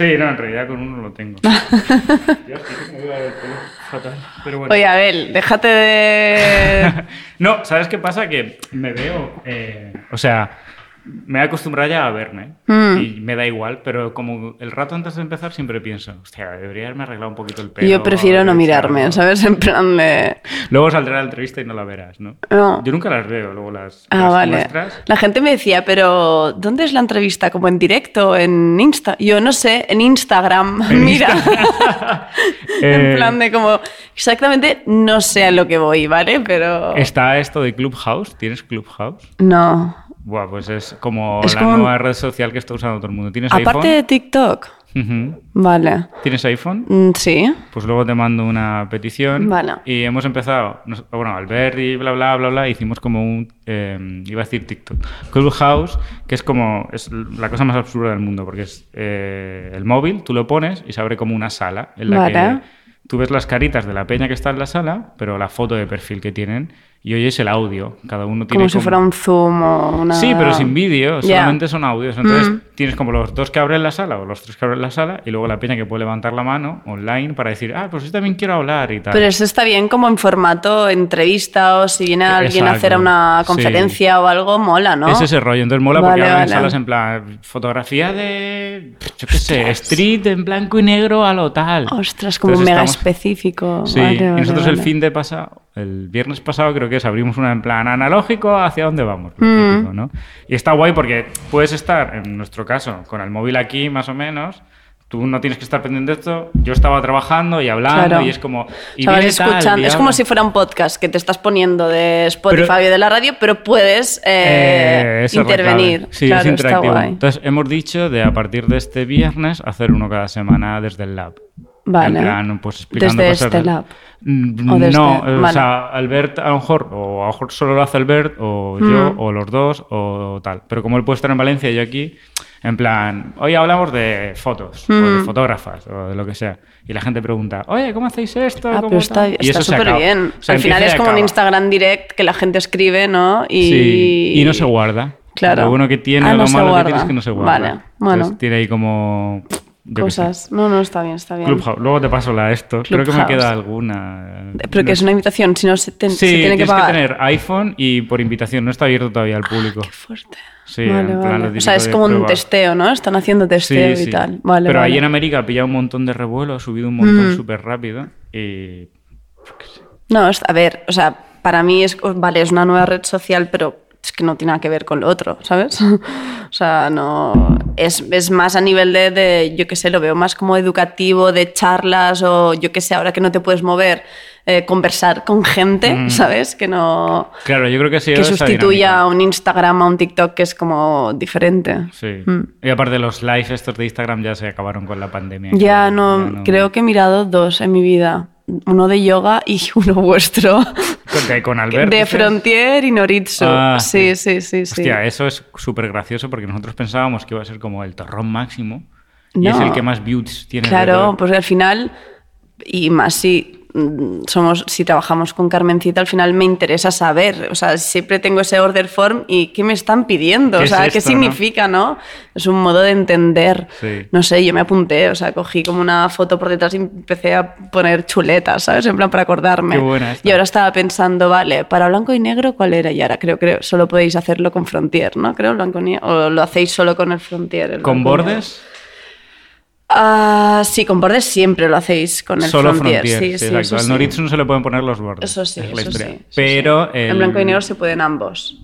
Sí, no, en realidad con uno lo tengo. Dios, me iba el pelo fatal. Pero bueno. Oye, Abel, déjate de... no, ¿sabes qué pasa? Que me veo. eh, o sea, me he acostumbrado ya a verme. Mm. Y me da igual, pero como el rato antes de empezar siempre pienso, hostia, debería haberme arreglado un poquito el pelo. Yo prefiero no mirarme, ¿sabes? En plan de... Luego saldrá la entrevista y no la verás, ¿no? No. Yo nunca las veo, luego las, Ah, las vale. muestras. La gente me decía, pero ¿dónde es la entrevista? ¿Como en directo? ¿En Insta? Yo no sé, en Instagram. En Mira. en Eh, plan de como, exactamente no sé a lo que voy, ¿vale? Pero... Está esto de Clubhouse. ¿Tienes Clubhouse? No. Buah, pues es como Es la como nueva red social que está usando todo el mundo. ¿Tienes Aparte de? TikTok. Vale. ¿Tienes iPhone? Mm, Sí. Pues luego te mando una petición. Vale. Y hemos empezado, nos- bueno, y bla, bla, bla, bla, hicimos como un, eh, iba a decir TikTok, Clubhouse, que es como, es la cosa más absurda del mundo, porque es eh, el móvil, tú lo pones y se abre como una sala en la Vale. que tú ves las caritas de la peña que está en la sala, pero la foto de perfil que tienen, y oyes el audio. Cada uno tiene Como si fuera un Zoom o una... Sí, pero sin vídeo, solamente son audios. Entonces Mm. tienes como los dos que abren la sala o los tres que abren la sala y luego la peña que puede levantar la mano online para decir, ah, pues yo también quiero hablar y tal. Pero eso está bien como en formato entrevista o si viene alguien a hacer una sí. conferencia o algo, mola, ¿no? Es ese rollo. Entonces mola porque Vale, abren salas en plan fotografía de, yo qué sé, street en blanco y negro a lo tal. Ostras, como Entonces mega estamos- específico. Sí, Vale, y nosotros el fin de pasado, el viernes pasado creo que es, abrimos una en plan analógico, ¿hacia dónde vamos? Mm. típico, ¿no? Y está guay porque puedes estar, en nuestro caso, con el móvil aquí más o menos, tú no tienes que estar pendiente de esto, yo estaba trabajando y hablando Claro. y es como... Y O sea, vas viene tal, escuchando- es como si fuera un podcast que te estás poniendo de Spotify Pero- o de la radio, pero puedes eh, Eh, intervenir. Sí, claro, es está interactivo. guay. Entonces hemos dicho de a partir de este viernes hacer uno cada semana desde el lab. Vale. En plan, pues explicando Desde cosas este lab. Mm, O desde- No, o sea, Albert a lo mejor, o a lo mejor solo lo hace Albert, o Mm. yo, o los dos, o tal. Pero como él puede estar en Valencia y yo aquí, en plan, hoy hablamos de fotos, o de Mm. fotógrafas, o de lo que sea. Y la gente pregunta, oye, ¿cómo hacéis esto? Ah, ¿Cómo pero está tal?". Y está eso se súper bien. O sea, Al final es como un. Instagram direct que la gente escribe, ¿no? Y, Sí, y no se guarda. Claro. Lo bueno que tiene, Ah, lo no malo que tiene es que no se guarda. Vale, bueno. Entonces, tiene ahí como... yo. Cosas. No, no, está bien, está bien. Clubhouse. Luego te paso la esto. Creo que me queda alguna. Pero que es una invitación, si no se, te- Sí, se tiene que tienes pagar. tener iPhone y por invitación. No está abierto todavía al público. Qué fuerte. Sí, Vale, en plan vale. O sea, es como un testeo, ¿no? Están haciendo testeo Sí, y sí. tal. Vale, Pero vale. ahí en América ha pillado un montón de revuelo, ha subido un montón Mm. súper rápido. Y. No, a ver, o sea, para mí es, vale, es una nueva red social, pero es que no tiene nada que ver con lo otro, ¿sabes? o sea, no. Es, es más a nivel de, de, yo qué sé, lo veo más como educativo, de charlas o yo qué sé, ahora que no te puedes mover, eh, conversar con gente, Mm. ¿sabes? Que no. Claro, yo creo que sí. Que sustituya a un Instagram, a un TikTok que es como diferente. Sí. Mm. Y aparte, los live estos de Instagram ya se acabaron con la pandemia. Ya no, creo que he mirado dos en mi vida. Uno de yoga y uno vuestro. Con, con Albert. de? Frontier y Noritsu. Ah, sí, sí, sí, sí. Hostia, eso es súper gracioso porque nosotros pensábamos que iba a ser como el torrón máximo. Y es el que más views tiene. Claro, pues al final, y más si somos, si trabajamos con Carmencita, al final me interesa saber. O sea, siempre tengo ese order form y ¿qué me están pidiendo? ¿Qué o sea, es ¿qué esto, no? significa, no? Es un modo de entender. Sí. No sé, yo me apunté, o sea, cogí como una foto por detrás y empecé a poner chuletas, ¿sabes? En plan para acordarme. Qué buena. Y ahora estaba pensando, vale, para blanco y negro, ¿cuál era? Y ahora creo que solo podéis hacerlo con Frontier, ¿no? Creo, blanco y negro. O lo hacéis solo con el Frontier. el ¿Con y negro. Ah, sí, con bordes siempre lo hacéis con el Solo Frontier. Frontier. Sí, sí, exacto. Al sí. No se le pueden poner los bordes. Eso sí, es la eso sí, Pero el... En blanco y negro se pueden ambos.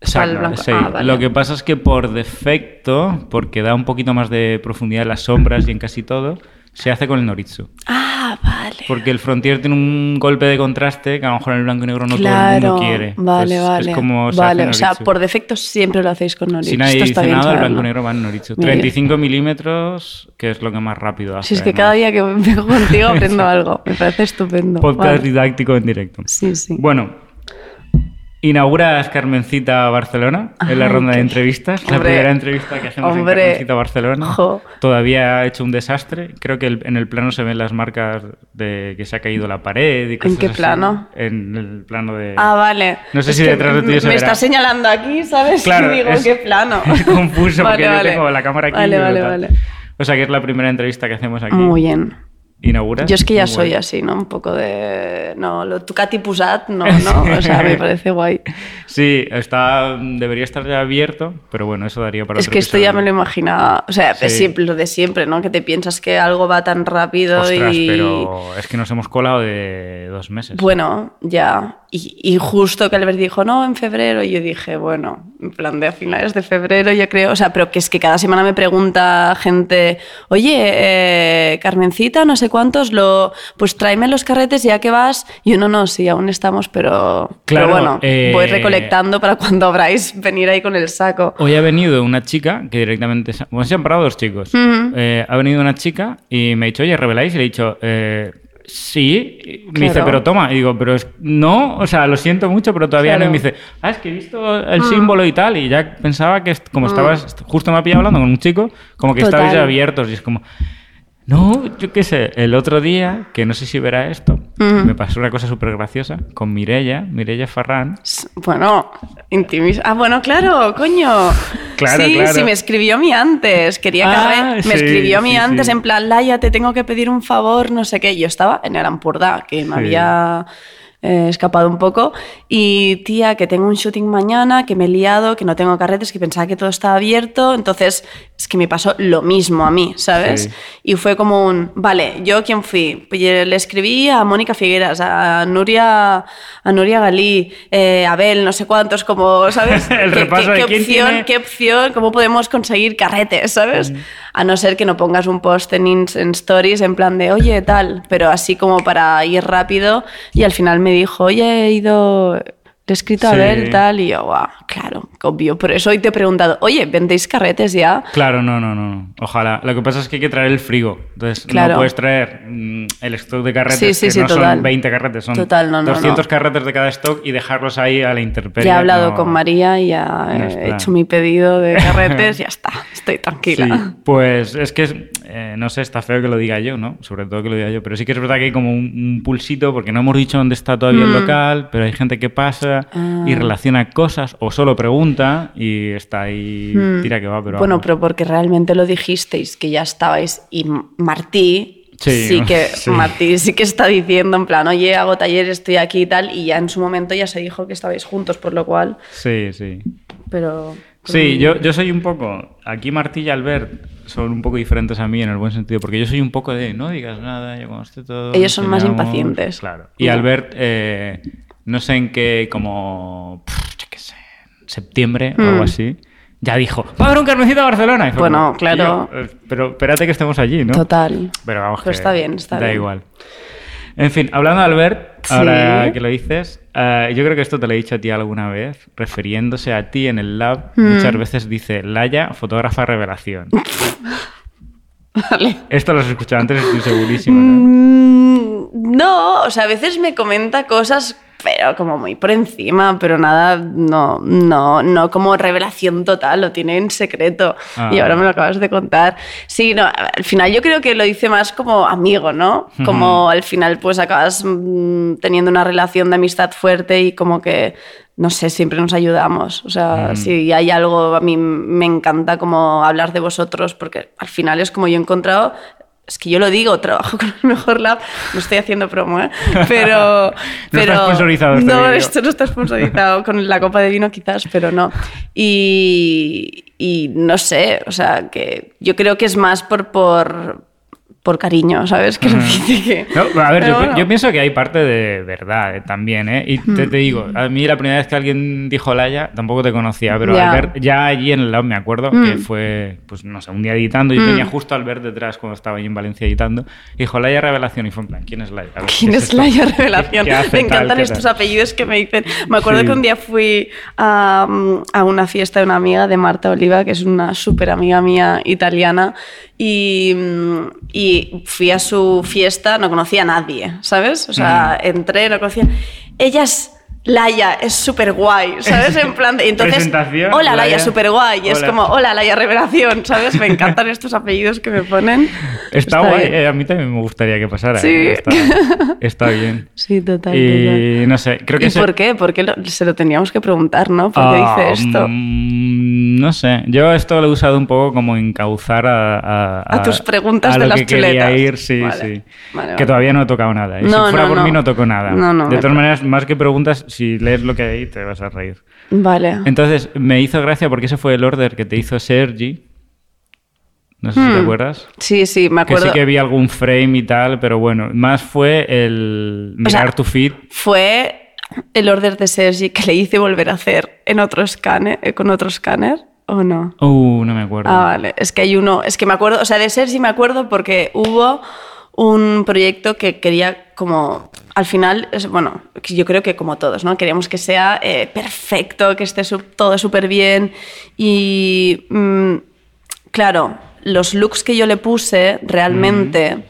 Exacto, blanco- ah, vale. Lo que pasa es que por defecto, porque da un poquito más de profundidad en las sombras y en casi todo, se hace con el Noritsu. Ah, vale. Porque el Frontier tiene un golpe de contraste que a lo mejor en el blanco y negro no todo el claro, mundo quiere. vale, vale. Es como se vale, hace o sea, por defecto siempre lo hacéis con Noritsu. Si nadie Esto dice está bien nada, el saberlo. blanco y negro va en Noritsu. Mira. 35 milímetros, que es lo que más rápido hace. Si es que además. cada día que vengo contigo aprendo algo. Me parece estupendo. Podcast Vale. didáctico en directo. Sí, sí. Bueno, inauguras Carmencita Barcelona en la ronda de entrevistas. La Hombre. primera entrevista que hacemos Hombre. en Carmencita Barcelona. Jo. Todavía ha hecho un desastre. Creo que el- en el plano se ven las marcas de que se ha caído la pared y cosas qué así. plano? En el plano de... Ah, vale. No sé Es si detrás de ti me, se me verá. está señalando aquí, ¿sabes? Claro, y digo, es- qué plano. es confuso porque yo tengo la cámara aquí Vale, vale, vale. O sea, que es la primera entrevista que hacemos aquí. Muy bien. ¿Inauguras? Yo es que ya soy guay. así, ¿no? Un poco de... No, lo Tucati Pusat, no, no. O sea, me parece guay. Sí, está, debería estar ya abierto, pero bueno, eso daría para Es otro que esto ya me lo imaginaba. O sea, Sí. siempre, lo de siempre, ¿no? Que te piensas que algo va tan rápido Ostras, y... pero es que nos hemos colado de dos meses. Bueno, ya. Y, y justo que Albert dijo, no, en febrero, y yo dije, bueno, en plan de a finales de febrero, yo creo. O sea, pero que es que cada semana me pregunta gente, oye, eh, Carmencita, no sé cuántos, lo, pues tráeme los carretes ya que vas. Y yo, no, no, sí, aún estamos, pero, Claro, pero bueno, eh, voy recolectando para cuando abráis venir ahí con el saco. Hoy ha venido una chica que directamente... Bueno, se han parado dos chicos. Eh, ha venido una chica y me ha dicho, oye, ¿reveláis? Y le he dicho, eh, sí. Me dice, pero toma. Y digo, pero es... no, o sea, lo siento mucho, pero todavía no. Y me dice, ah, es que he visto el símbolo y tal. Y ya pensaba que como estabas... Justo me ha pillado hablando con un chico, como que Total. estabais abiertos. Y es como... No, yo qué sé, el otro día, que no sé si verá esto, me pasó una cosa súper graciosa con Mirella, Mirella Farrán. Bueno, intimis. Ah, bueno, claro, coño. Claro, sí, claro. sí, me escribió a mí antes. Quería Ah, carre- Me escribió a mí sí, antes sí. en plan, Laia, te tengo que pedir un favor, no sé qué. Yo estaba en Arampurdá, que me había eh, escapado un poco. Y tía, que tengo un shooting mañana, que me he liado, que no tengo carretes, que pensaba que todo estaba abierto. Entonces, es que me pasó lo mismo a mí, ¿sabes? Sí. Y fue como un, vale, ¿yo quién fui? Pues le escribí a Mónica Figueras, a Nuria, a Nuria Galí, eh, a Abel, no sé cuántos, como, ¿sabes? El ¿Qué, repaso qué- de qué quién opción, tiene- qué opción, cómo podemos conseguir carretes, ¿sabes? A no ser que no pongas un post en, stories en plan de, oye, tal, pero así como para ir rápido. Y al final me dijo, oye, he ido, le he escrito a. Abel, tal, y yo, guau, claro, obvio. Por eso hoy te he preguntado, oye, ¿vendéis carretes ya? Claro, no, no, no. Ojalá. Lo que pasa es que hay que traer el frigo. Entonces, Claro. no puedes traer mm, el stock de carretes, Sí, sí, que sí, no total. son 20 carretes, son Total, no, no, 200 no. carretes de cada stock y dejarlos ahí a la intemperie. Ya he hablado con María y ya he hecho mi pedido de carretes, ya está, estoy tranquila. Pues es que, eh, no sé, está feo que lo diga yo, ¿no? Sobre todo que lo diga yo, pero sí que es verdad que hay como un, un pulsito, porque no hemos dicho dónde está todavía Mm. el local, pero hay gente que pasa Ah. y relaciona cosas o solo pregunta y está ahí, tira que va, pero Mm. bueno, vamos. pero porque realmente lo dijisteis, que ya estabais, y Martí Sí, sí, que sí. Martí sí que está diciendo en plan, oye, hago taller, estoy aquí y tal, y ya en su momento ya se dijo que estabais juntos, por lo cual, Sí, sí. pero... Sí, yo, yo soy un poco. Aquí Martí y Albert son un poco diferentes a mí en el buen sentido, porque yo soy un poco de no digas nada, yo esté todo. Ellos son más enseñamos". impacientes. Claro. Y. Albert, eh, no sé en qué, como. yo qué sé, septiembre o Mm. algo así, ya dijo: ¡Va a haber un carnecito a Barcelona! Fue Bueno, claro. "Tío, eh, pero espérate que estemos allí, ¿no? Total. Pero vamos, Pero que está bien, está da bien. igual. En fin, hablando de Albert, Sí. ahora que lo dices, eh, yo creo que esto te lo he dicho a ti alguna vez, refiriéndose a ti en el lab, Mm. muchas veces dice Laia, fotógrafa revelación. Vale. Esto lo has escuchado antes, estoy segurísimo, ¿no? Mm, No, o sea, a veces me comenta cosas, pero como muy por encima, pero nada, no, no, no como revelación total, lo tiene en secreto. Ah. Y ahora me lo acabas de contar. Sí, no, al final yo creo que lo dice más como amigo, ¿no? Como al final pues acabas mm, teniendo una relación de amistad fuerte y como que no sé, siempre nos ayudamos. O sea, Mm. si hay algo, a mí me encanta como hablar de vosotros, porque al final es como yo he encontrado. Es que yo lo digo, trabajo con el mejor lab, no estoy haciendo promo, ¿eh? Pero. No pero está sponsorizado este No, esto no está sponsorizado con la copa de vino, quizás, pero no. Y, y no sé, o sea, que yo creo que es más por. por por cariño, ¿sabes? Que, que- No, a ver, yo, bueno. yo pienso que hay parte de verdad eh, también, ¿eh? Y te, Mm. te digo, a mí la primera vez que alguien dijo Laia, tampoco te conocía, pero Ya. Albert, ya allí en el lab me acuerdo que Mm. fue, pues no sé, un día editando, yo tenía justo a Albert detrás cuando estaba ahí en Valencia editando, y dijo Laia Revelación, y fue en plan, ¿quién es Laia? Ver, ¿Quién ¿qué es esto? Laia ¿Qué- Revelación? qué Me encantan estos tal? apellidos que me dicen. Me acuerdo Sí. que un día fui a, mm, a una fiesta de una amiga de Marta Oliva, que es una súper amiga mía italiana, y, mm, y fui a su fiesta, no conocía a nadie, ¿sabes? O sea, entré, no conocía. Ella es Laia es súper guay, ¿sabes? En plan, de, entonces, Presentación, hola Laia, súper guay. Y es como, hola Laia Revelación, ¿sabes? Me encantan estos apellidos que me ponen. Está, guay, bien. eh, a mí también me gustaría que pasara. Sí. eh, Está, está bien. Sí, total, total. Y no sé, creo que ¿Y se- por qué? ¿Por qué lo- se lo teníamos que preguntar, ¿no? ¿Por qué Ah, dice esto? mm, no sé, yo esto lo he usado un poco como encauzar a, a, A tus preguntas a de lo las que quería chuletas. ir, sí, Vale, sí. vale, Que vale. todavía no he tocado nada. Y No, si fuera no, por no. mí no toco nada. No, no, de todas maneras, más que preguntas, si lees lo que hay te vas a reír. Vale. Entonces, me hizo gracia porque ese fue el order que te hizo Sergi. No sé si te Hmm. acuerdas. Sí, sí, me Que acuerdo. sí que vi algún frame y tal, pero bueno, más fue el O sea, mirar tu feed. Fue el order de Sergi que le hice volver a hacer en otro escáner, eh, con otro escáner, ¿o no? Uh, no me acuerdo. Ah, vale. Es que hay uno, es que me acuerdo, o sea, de Sergi me acuerdo porque hubo un proyecto que quería como, al final, es, bueno, yo creo que como todos, ¿no? Queríamos que sea eh, perfecto, que esté todo súper bien y, mm, claro, los looks que yo le puse realmente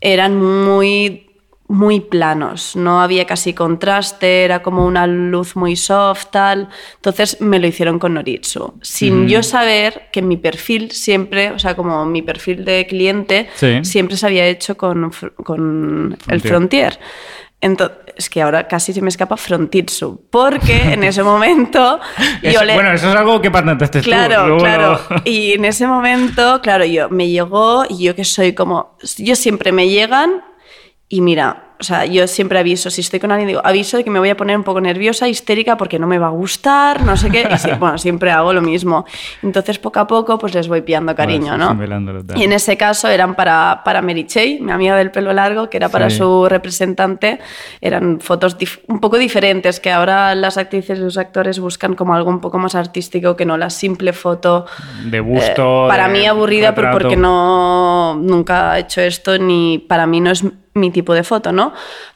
eran muy muy planos, no había casi contraste, era como una luz muy soft, tal. Entonces me lo hicieron con Noritsu, sin yo saber que mi perfil siempre, o sea, como mi perfil de cliente, Sí. siempre se había hecho con, con el Frontier. Entonces, es que ahora casi se me escapa Frontitsu, porque en ese momento Es- yo le... Bueno, eso es algo que patentaste tú. Claro, luego claro. Y en ese momento, claro, yo me llegó y yo que soy como, yo siempre me llegan y mira, o sea, yo siempre aviso, si estoy con alguien, digo, aviso de que me voy a poner un poco nerviosa, histérica, porque no me va a gustar, no sé qué. Y sí, bueno, siempre hago lo mismo. Entonces, poco a poco, pues les voy pillando cariño, ¿no? Y en ese caso eran para, para Mary Chey, mi amiga del pelo largo, que era para Sí. su representante. Eran fotos un poco diferentes, que ahora las actrices y los actores buscan como algo un poco más artístico que no la simple foto De busto. eh, para de mí aburrida, pero porque no nunca he hecho esto ni para mí no es mi tipo de foto, ¿no?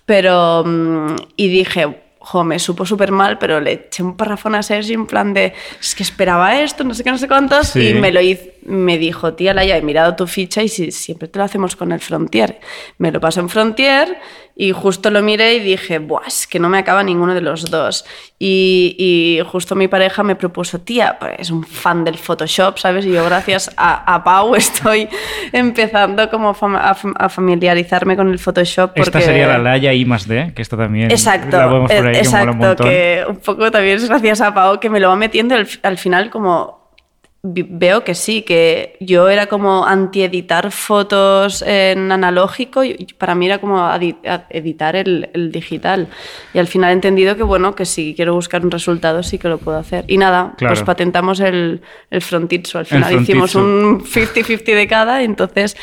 Pero mm, y dije, jo, me supo súper mal, pero le eché un parrafón a Sergi en plan de, es que esperaba esto, no sé qué, no sé cuántos, Sí. y me lo hizo, me dijo, tía Laia, he mirado tu ficha y si, siempre te lo hacemos con el Frontier. Me lo paso en Frontier y justo lo miré y dije, buah, es que no me acaba ninguno de los dos. Y, y justo mi pareja me propuso, tía, pues es un fan del Photoshop, ¿sabes? Y yo gracias a, a Pau estoy empezando como a, fam- a familiarizarme con el Photoshop. Porque... Esta sería la Laia I más D, que esto también. Exacto, La podemos por ahí, que mola un exacto, que un poco también es gracias a Pau que me lo va metiendo al, al final como veo que sí, que yo era como anti-editar fotos en analógico y para mí era como editar el, el digital. Y al final he entendido que bueno, que si quiero buscar un resultado sí que lo puedo hacer. Y nada, Claro. pues patentamos el, el frontitsu. Al final hicimos un 50-50 de cada, entonces...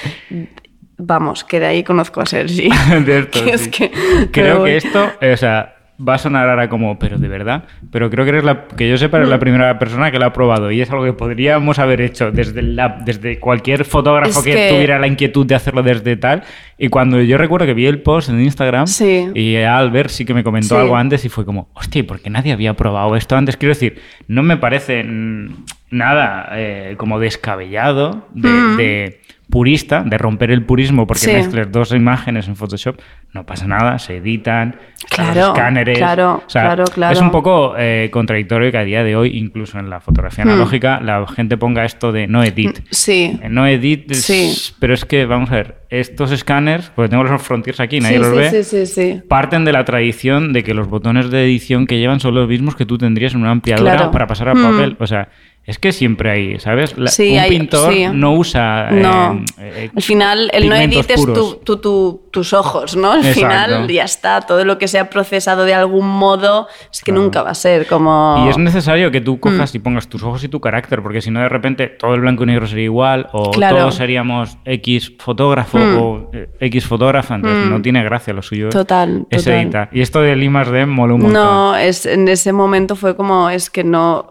Vamos, que de ahí conozco a Sergi. Esto, Que es sí. que- Creo que esto, eh, o sea, va a sonar ahora como, pero de verdad. Pero creo que eres la, que yo sepa, eres Mm. la primera persona que lo ha probado. Y es algo que podríamos haber hecho desde, la, desde cualquier fotógrafo Es que, que- tuviera la inquietud de hacerlo desde tal. Y cuando yo recuerdo que vi el post en Instagram, Sí. y Albert sí que me comentó Sí. algo antes y fue como, hostia, ¿por qué nadie había probado esto antes? Quiero decir, no me parece mm, nada eh, como descabellado de, Mm. de purista, de romper el purismo porque Sí. mezcles dos imágenes en Photoshop, no pasa nada, se editan, están los Claro, escáneres. claro, o sea, claro, claro. Es un poco eh, contradictorio que a día de hoy, incluso en la fotografía Hmm. analógica, la gente ponga esto de no edit. Sí. Eh, No edit, es- Sí. pero es que, vamos a ver, estos escáneres, porque tengo los frontiers aquí, nadie sí, los ve, parten de la tradición de que los botones de edición que llevan son los mismos que tú tendrías en una ampliadora Claro. para pasar a Mm. papel. O sea, es que siempre hay, ¿sabes? La- Sí, un hay- pintor sí. no usa. No. eh, eh, Al final, el no edites tu- tu- tu- tus ojos, ¿no? Al Exacto. final ya está. Todo lo que sea procesado de algún modo es que Claro. nunca va a ser como. Y es necesario que tú Mm. cojas y pongas tus ojos y tu carácter, porque si no, de repente todo el blanco y negro sería igual, o Claro. todos seríamos X fotógrafo Mm. o eh, X fotógrafa, entonces Mm. no tiene gracia lo suyo. Total, Es total. editar. Y esto del I más D mola un montón. No, es, en ese momento fue como, es que no.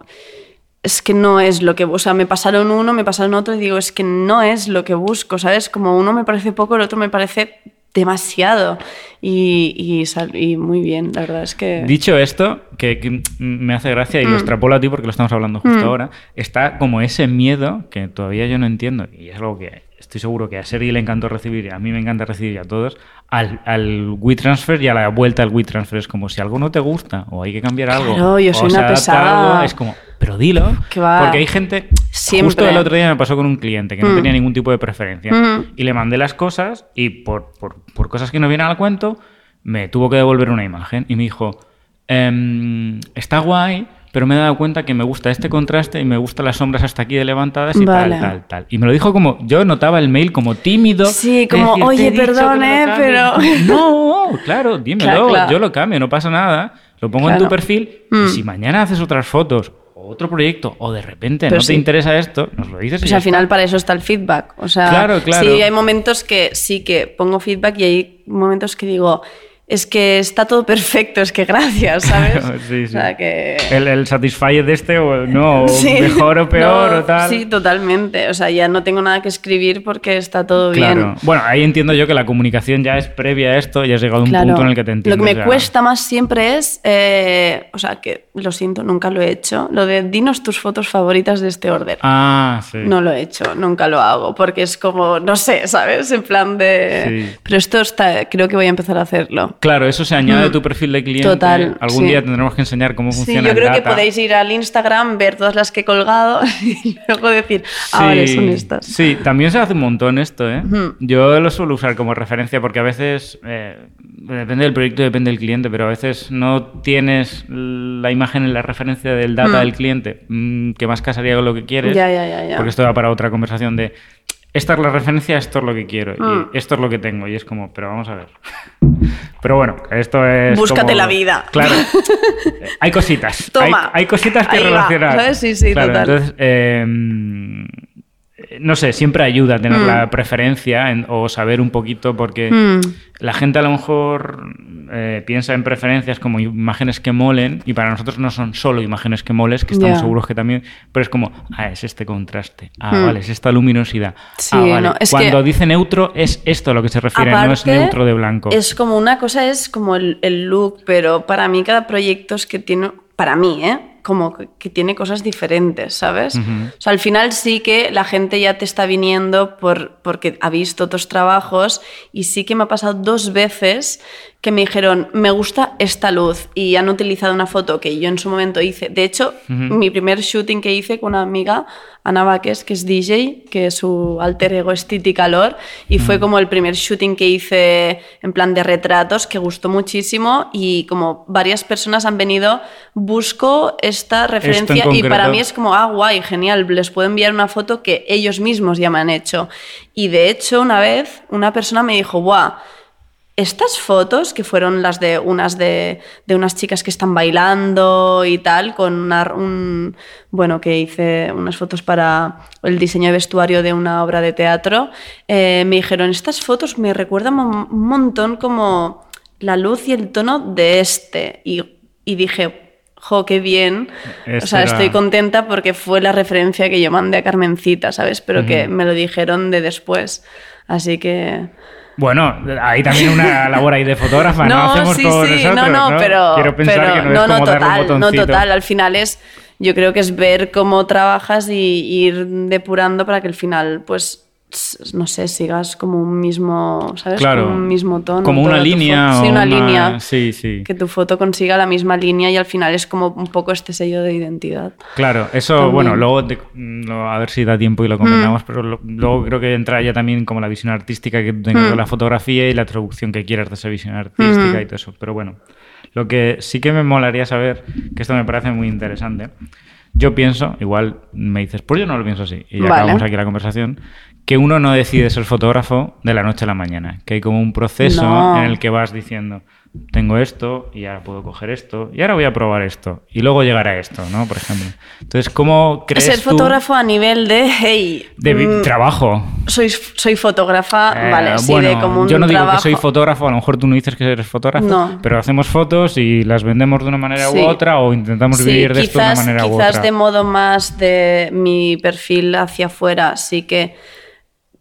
Es que no es lo que. O sea, me pasaron uno, me pasaron otro y digo, es que no es lo que busco, ¿sabes? Como uno me parece poco, el otro me parece demasiado. Y, y, sal- y muy bien, la verdad es que. Dicho esto, que, que me hace gracia y Mm. lo extrapolo a ti porque lo estamos hablando justo ahora, está como ese miedo que todavía yo no entiendo y es algo que estoy seguro que a Sergi le encantó recibir, y a mí me encanta recibir y a todos, al, al WeTransfer y a la vuelta al WeTransfer. Es como si algo no te gusta o hay que cambiar algo. Claro, yo soy o una pesada. algo, es como, pero dilo. Que va. Porque hay gente. Siempre. Justo el otro día me pasó con un cliente que no Mm. tenía ningún tipo de preferencia. Mm. Y le mandé las cosas y por, por, por cosas que no vienen al cuento, me tuvo que devolver una imagen. Y me dijo: "Em, Está guay, pero me he dado cuenta que me gusta este contraste y me gustan las sombras hasta aquí de levantadas y Vale. tal, tal, tal. Y me lo dijo como. Yo notaba el mail como tímido. Sí, como, decir, "Te he "Oye, perdón, eh, cambies". pero- No, claro, dímelo. Claro, claro. Yo lo cambio, no pasa nada. Lo pongo en tu perfil Mm. y si mañana haces otras fotos otro proyecto o de repente Pero no sí. te interesa esto, nos lo dices. y Pues ya al final para eso está el feedback. O sea, Claro, claro. sí hay momentos que sí que pongo feedback y hay momentos que digo, es que está todo perfecto, es que gracias, ¿sabes? Sí, sí. O sea, que... El, el Satisfyer de este o no, o Sí. mejor o peor No, o tal. Sí, totalmente. O sea, ya no tengo nada que escribir porque está todo Claro. bien. Bueno, ahí entiendo yo que la comunicación ya es previa a esto y has llegado a un Claro. punto en el que te entiendes. Lo que me ya. cuesta más siempre es, eh, o sea, que lo siento, nunca lo he hecho, lo de dinos tus fotos favoritas de este orden. Ah, sí. No lo he hecho, nunca lo hago, porque es como, no sé, ¿sabes? En plan de... Sí. Pero esto está, creo que voy a empezar a hacerlo. Claro, eso se añade a tu perfil de cliente. Mm. Total, Algún sí. día tendremos que enseñar cómo Sí, funciona yo el creo que podéis ir al Instagram, ver todas las que he colgado y luego decir, ah, Sí, vale, son estas. Sí, también se hace un montón esto, ¿eh? Yo lo suelo usar como referencia porque a veces, eh, depende del proyecto, depende del cliente, pero a veces no tienes la imagen en la referencia del data Mm. del cliente mm, que más casaría con lo que quieres. Ya, ya, ya, ya. Porque esto va para otra conversación de, esta es la referencia, esto es lo que quiero Mm. y esto es lo que tengo. Y es como, pero vamos a ver. Pero bueno, esto es... Búscate como- la vida. Claro. Hay cositas. Toma. Hay, hay cositas que Ahí va, relacionar. ¿sabes? Sí, sí, Claro, total. Entonces, eh, no sé, siempre ayuda a tener Mm. la preferencia en- o saber un poquito porque Mm. la gente a lo mejor eh, piensa en preferencias como imágenes que molen y para nosotros no son solo imágenes que moles, que estamos seguros que también, pero es como, ah, es este contraste, ah, Mm. vale, es esta luminosidad. Sí, ah, vale. no, es Cuando que- dice neutro es esto a lo que se refiere, no es neutro de blanco. Es como una cosa, es como el, el look, pero para mí cada proyecto es que tiene, para mí, ¿eh? Como que, tiene cosas diferentes, ¿sabes? O sea, al final sí que la gente ya te está viniendo por, porque ha visto otros trabajos y sí que me ha pasado dos veces que me dijeron, me gusta esta luz y han utilizado una foto que yo en su momento hice. De hecho, mi primer shooting que hice con una amiga, Ana Vaques, que es DJ, que su alter ego es Titi Calor, y fue como el primer shooting que hice en plan de retratos, que gustó muchísimo y como varias personas han venido, busco esta referencia y para mí es como, ah, guay, genial, les puedo enviar una foto que ellos mismos ya me han hecho. Y de hecho, una vez, una persona me dijo, guau, estas fotos, que fueron las de unas de, de unas chicas que están bailando y tal, con una, un, bueno, que hice unas fotos para el diseño de vestuario de una obra de teatro, eh, me dijeron, estas fotos me recuerdan un montón como la luz y el tono de este. Y, y dije, jo, qué bien. o Este sea, era- estoy contenta porque fue la referencia que yo mandé a Carmencita, ¿sabes? Pero que Ujú. me lo dijeron de después. Así que... Bueno, hay también una labor ahí de fotógrafa, no, hacemos sí, todos sí, nosotros, no, no, pero, Quiero pensar pero- que no, no, es no, como darle un total, no total. Al final es, yo creo que es ver cómo trabajas y ir depurando para que al final, pues, no sé, sigas como un mismo, ¿sabes? Claro. Como un mismo tono. Como una línea. Sí, una, una- línea. sí, sí. Que tu foto consiga la misma línea y al final es como un poco este sello de identidad. Claro, eso, También. bueno, luego no, a ver si da tiempo y lo comentamos, pero lo- luego creo que entra ya también como la visión artística que Mm. de la fotografía y la traducción que quieras de esa visión artística Ujú. y todo eso. Pero bueno, lo que sí que me molaría saber, que esto me parece muy interesante, yo pienso, igual me dices, pues yo no lo pienso así, y ya Vale. acabamos aquí la conversación, que uno no decide ser fotógrafo de la noche a la mañana, que hay como un proceso No. en el que vas diciendo, tengo esto y ahora puedo coger esto y ahora voy a probar esto y luego llegar a esto, ¿no? Por ejemplo. Entonces, ¿cómo crees Ser tú fotógrafo a nivel de, hey, de mm, trabajo? soy, soy fotógrafa, Eh, vale, sí, bueno, de como un yo no digo que soy fotógrafo, a lo mejor tú no dices que eres fotógrafo, No. pero hacemos fotos y las vendemos de una manera Sí. u otra o intentamos Sí, vivir de esto de una quizás, manera u quizás otra. de modo más de mi perfil hacia afuera, sí que,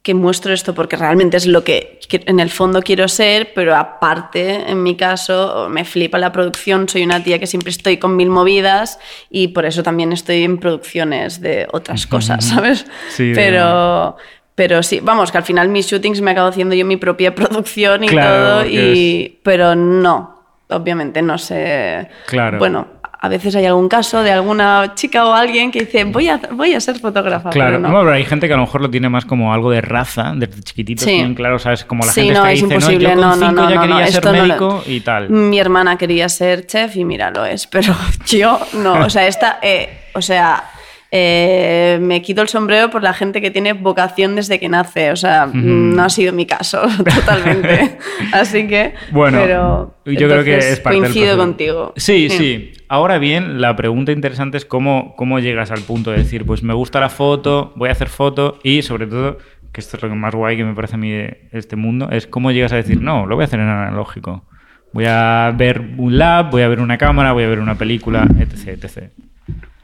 que muestro esto porque realmente es lo que, que en el fondo quiero ser, pero aparte, en mi caso, me flipa la producción, soy una tía que siempre estoy con mil movidas y por eso también estoy en producciones de otras cosas, ¿sabes? Sí, pero, Pero sí, vamos, que al final mis shootings me acabo haciendo yo mi propia producción y Claro, todo, y... pero no, obviamente no sé. Claro. Bueno, a veces hay algún caso de alguna chica o alguien que dice, voy a, voy a ser fotógrafa. Claro, pero no. no. pero hay gente que a lo mejor lo tiene más como algo de raza, desde chiquitito, Sí. claro, ¿sabes? Como la Sí, gente no, es dice, imposible, no, yo con no, cinco no, ya quería no, ser no lo- médico y tal. Mi hermana quería ser chef y mira, lo es, pero yo no. O sea, esta, eh, o sea, eh, me quito el sombrero por la gente que tiene vocación desde que nace. O sea, no ha sido mi caso totalmente. Así que, Bueno, pero, yo creo que es parte coincido contigo. Sí, sí, Ahora bien, la pregunta interesante es cómo, cómo llegas al punto de decir, pues me gusta la foto, voy a hacer foto y sobre todo, que esto es lo que más guay que me parece a mí de este mundo, es cómo llegas a decir, no, lo voy a hacer en analógico. Voy a ver un lab, voy a ver una cámara, voy a ver una película, etc. etc.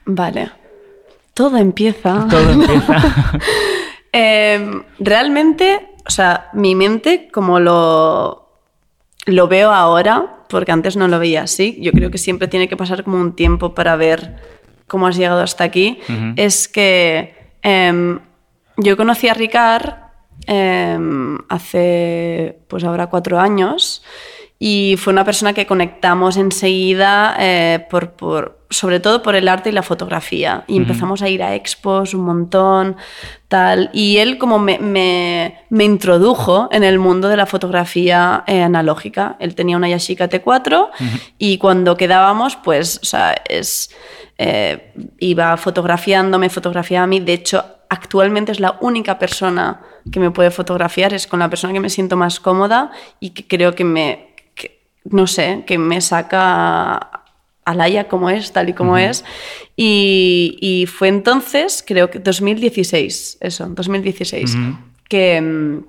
Vale. Todo empieza. Todo empieza. Eh, realmente, o sea, mi mente, como lo, lo veo ahora, porque antes no lo veía así, yo creo que siempre tiene que pasar como un tiempo para ver cómo has llegado hasta aquí, es que em, yo conocí a Ricard em, hace, pues ahora cuatro años, y fue una persona que conectamos enseguida, eh, por, por- sobre todo por el arte y la fotografía. Y empezamos a ir a expos un montón, tal. Y él como me, me- me introdujo en el mundo de la fotografía eh, analógica. Él tenía una Yashica T4 y cuando quedábamos, pues, o sea, es, eh, iba fotografiando, me fotografiaba a mí. De hecho, actualmente es la única persona que me puede fotografiar, es con la persona que me siento más cómoda y que creo que me, no sé, que me saca a Laia como es, tal y como es. Y, y fue entonces, creo que 2016, eso, 2016, Ujú. que, mm,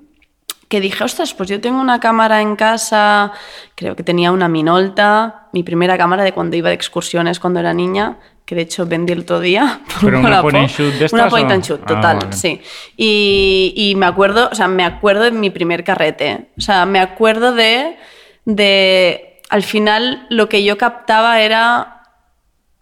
que dije, ostras, pues yo tengo una cámara en casa, creo que tenía una Minolta, mi primera cámara de cuando iba de excursiones cuando era niña, que de hecho vendí el otro día. por ¿Pero una point and shoot de Una estas point o? and shoot, Ah, total, vale. sí. Y, y me acuerdo, o sea, me acuerdo de mi primer carrete. O sea, me acuerdo de, de, al final, lo que yo captaba era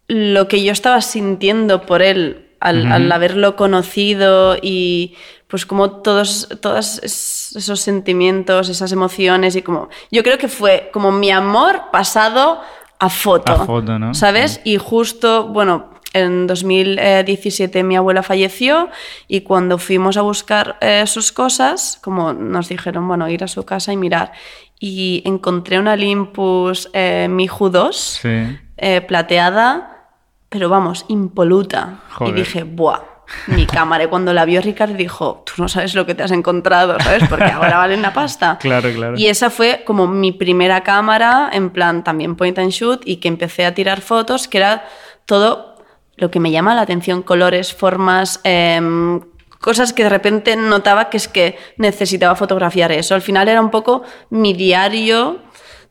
lo que yo estaba sintiendo por él al, haberlo conocido y pues como todos, todos es- esos sentimientos, esas emociones y como... Yo creo que fue como mi amor pasado a foto. A foto, ¿no? ¿Sabes? Y justo, bueno, en 2017 mi abuela falleció y cuando fuimos a buscar eh, sus cosas, como nos dijeron, bueno, ir a su casa y mirar, y encontré una Olympus eh, Miju 2 Sí. eh, plateada, pero vamos, impoluta. Joder. Y dije, ¡buah! Mi cámara. Y cuando la vio Ricardo dijo, tú no sabes lo que te has encontrado, ¿sabes? Porque ahora valen la pasta. Claro, claro. Y esa fue como mi primera cámara, en plan también point and shoot, y que empecé a tirar fotos, que era todo lo que me llama la atención, colores, formas, em, cosas que de repente notaba que es que necesitaba fotografiar eso. Al final era un poco mi diario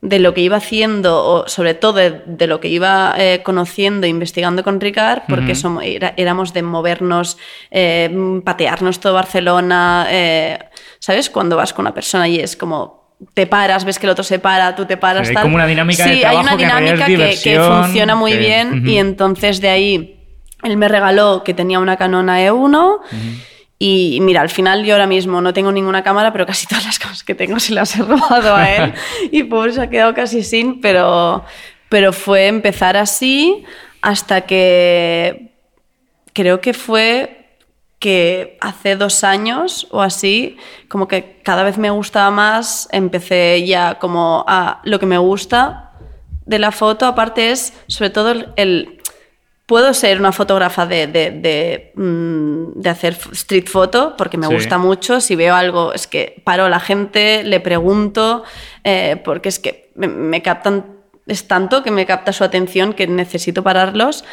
de lo que iba haciendo, o sobre todo de, de lo que iba eh, conociendo, investigando con Ricard, porque Ujú. somos- era- éramos de movernos, eh, patearnos todo Barcelona, eh, ¿sabes? Cuando vas con una persona y es como te paras, ves que el otro se para, tú te paras. Hay tal. como una dinámica de Sí, trabajo hay una que dinámica que, que diversión, funciona muy que- bien Ujú. y entonces de ahí él me regaló que tenía una Canon E1 y mira, al final yo ahora mismo no tengo ninguna cámara, pero casi todas las cámaras que tengo se las he robado a él. Y por eso ha quedado casi sin, pero, pero fue empezar así hasta que creo que fue que hace dos años o así, como que cada vez me gustaba más, empecé ya como a lo que me gusta de la foto, aparte es sobre todo el... el- puedo ser una fotógrafa de, de, de, mm, de hacer street photo porque me Sí. gusta mucho, si veo algo es que paro a la gente, le pregunto, eh, porque es que me, me captan, es tanto que me capta su atención que necesito pararlos.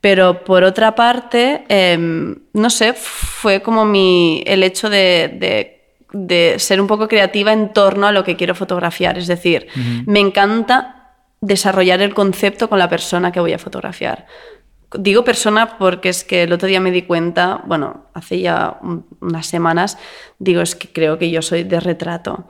Pero por otra parte, em, no sé, fue como mi, el hecho de, de- de ser un poco creativa en torno a lo que quiero fotografiar. Es decir, me encanta desarrollar el concepto con la persona que voy a fotografiar. Digo persona porque es que el otro día me di cuenta, bueno, hace ya un- unas semanas, digo, es que creo que yo soy de retrato.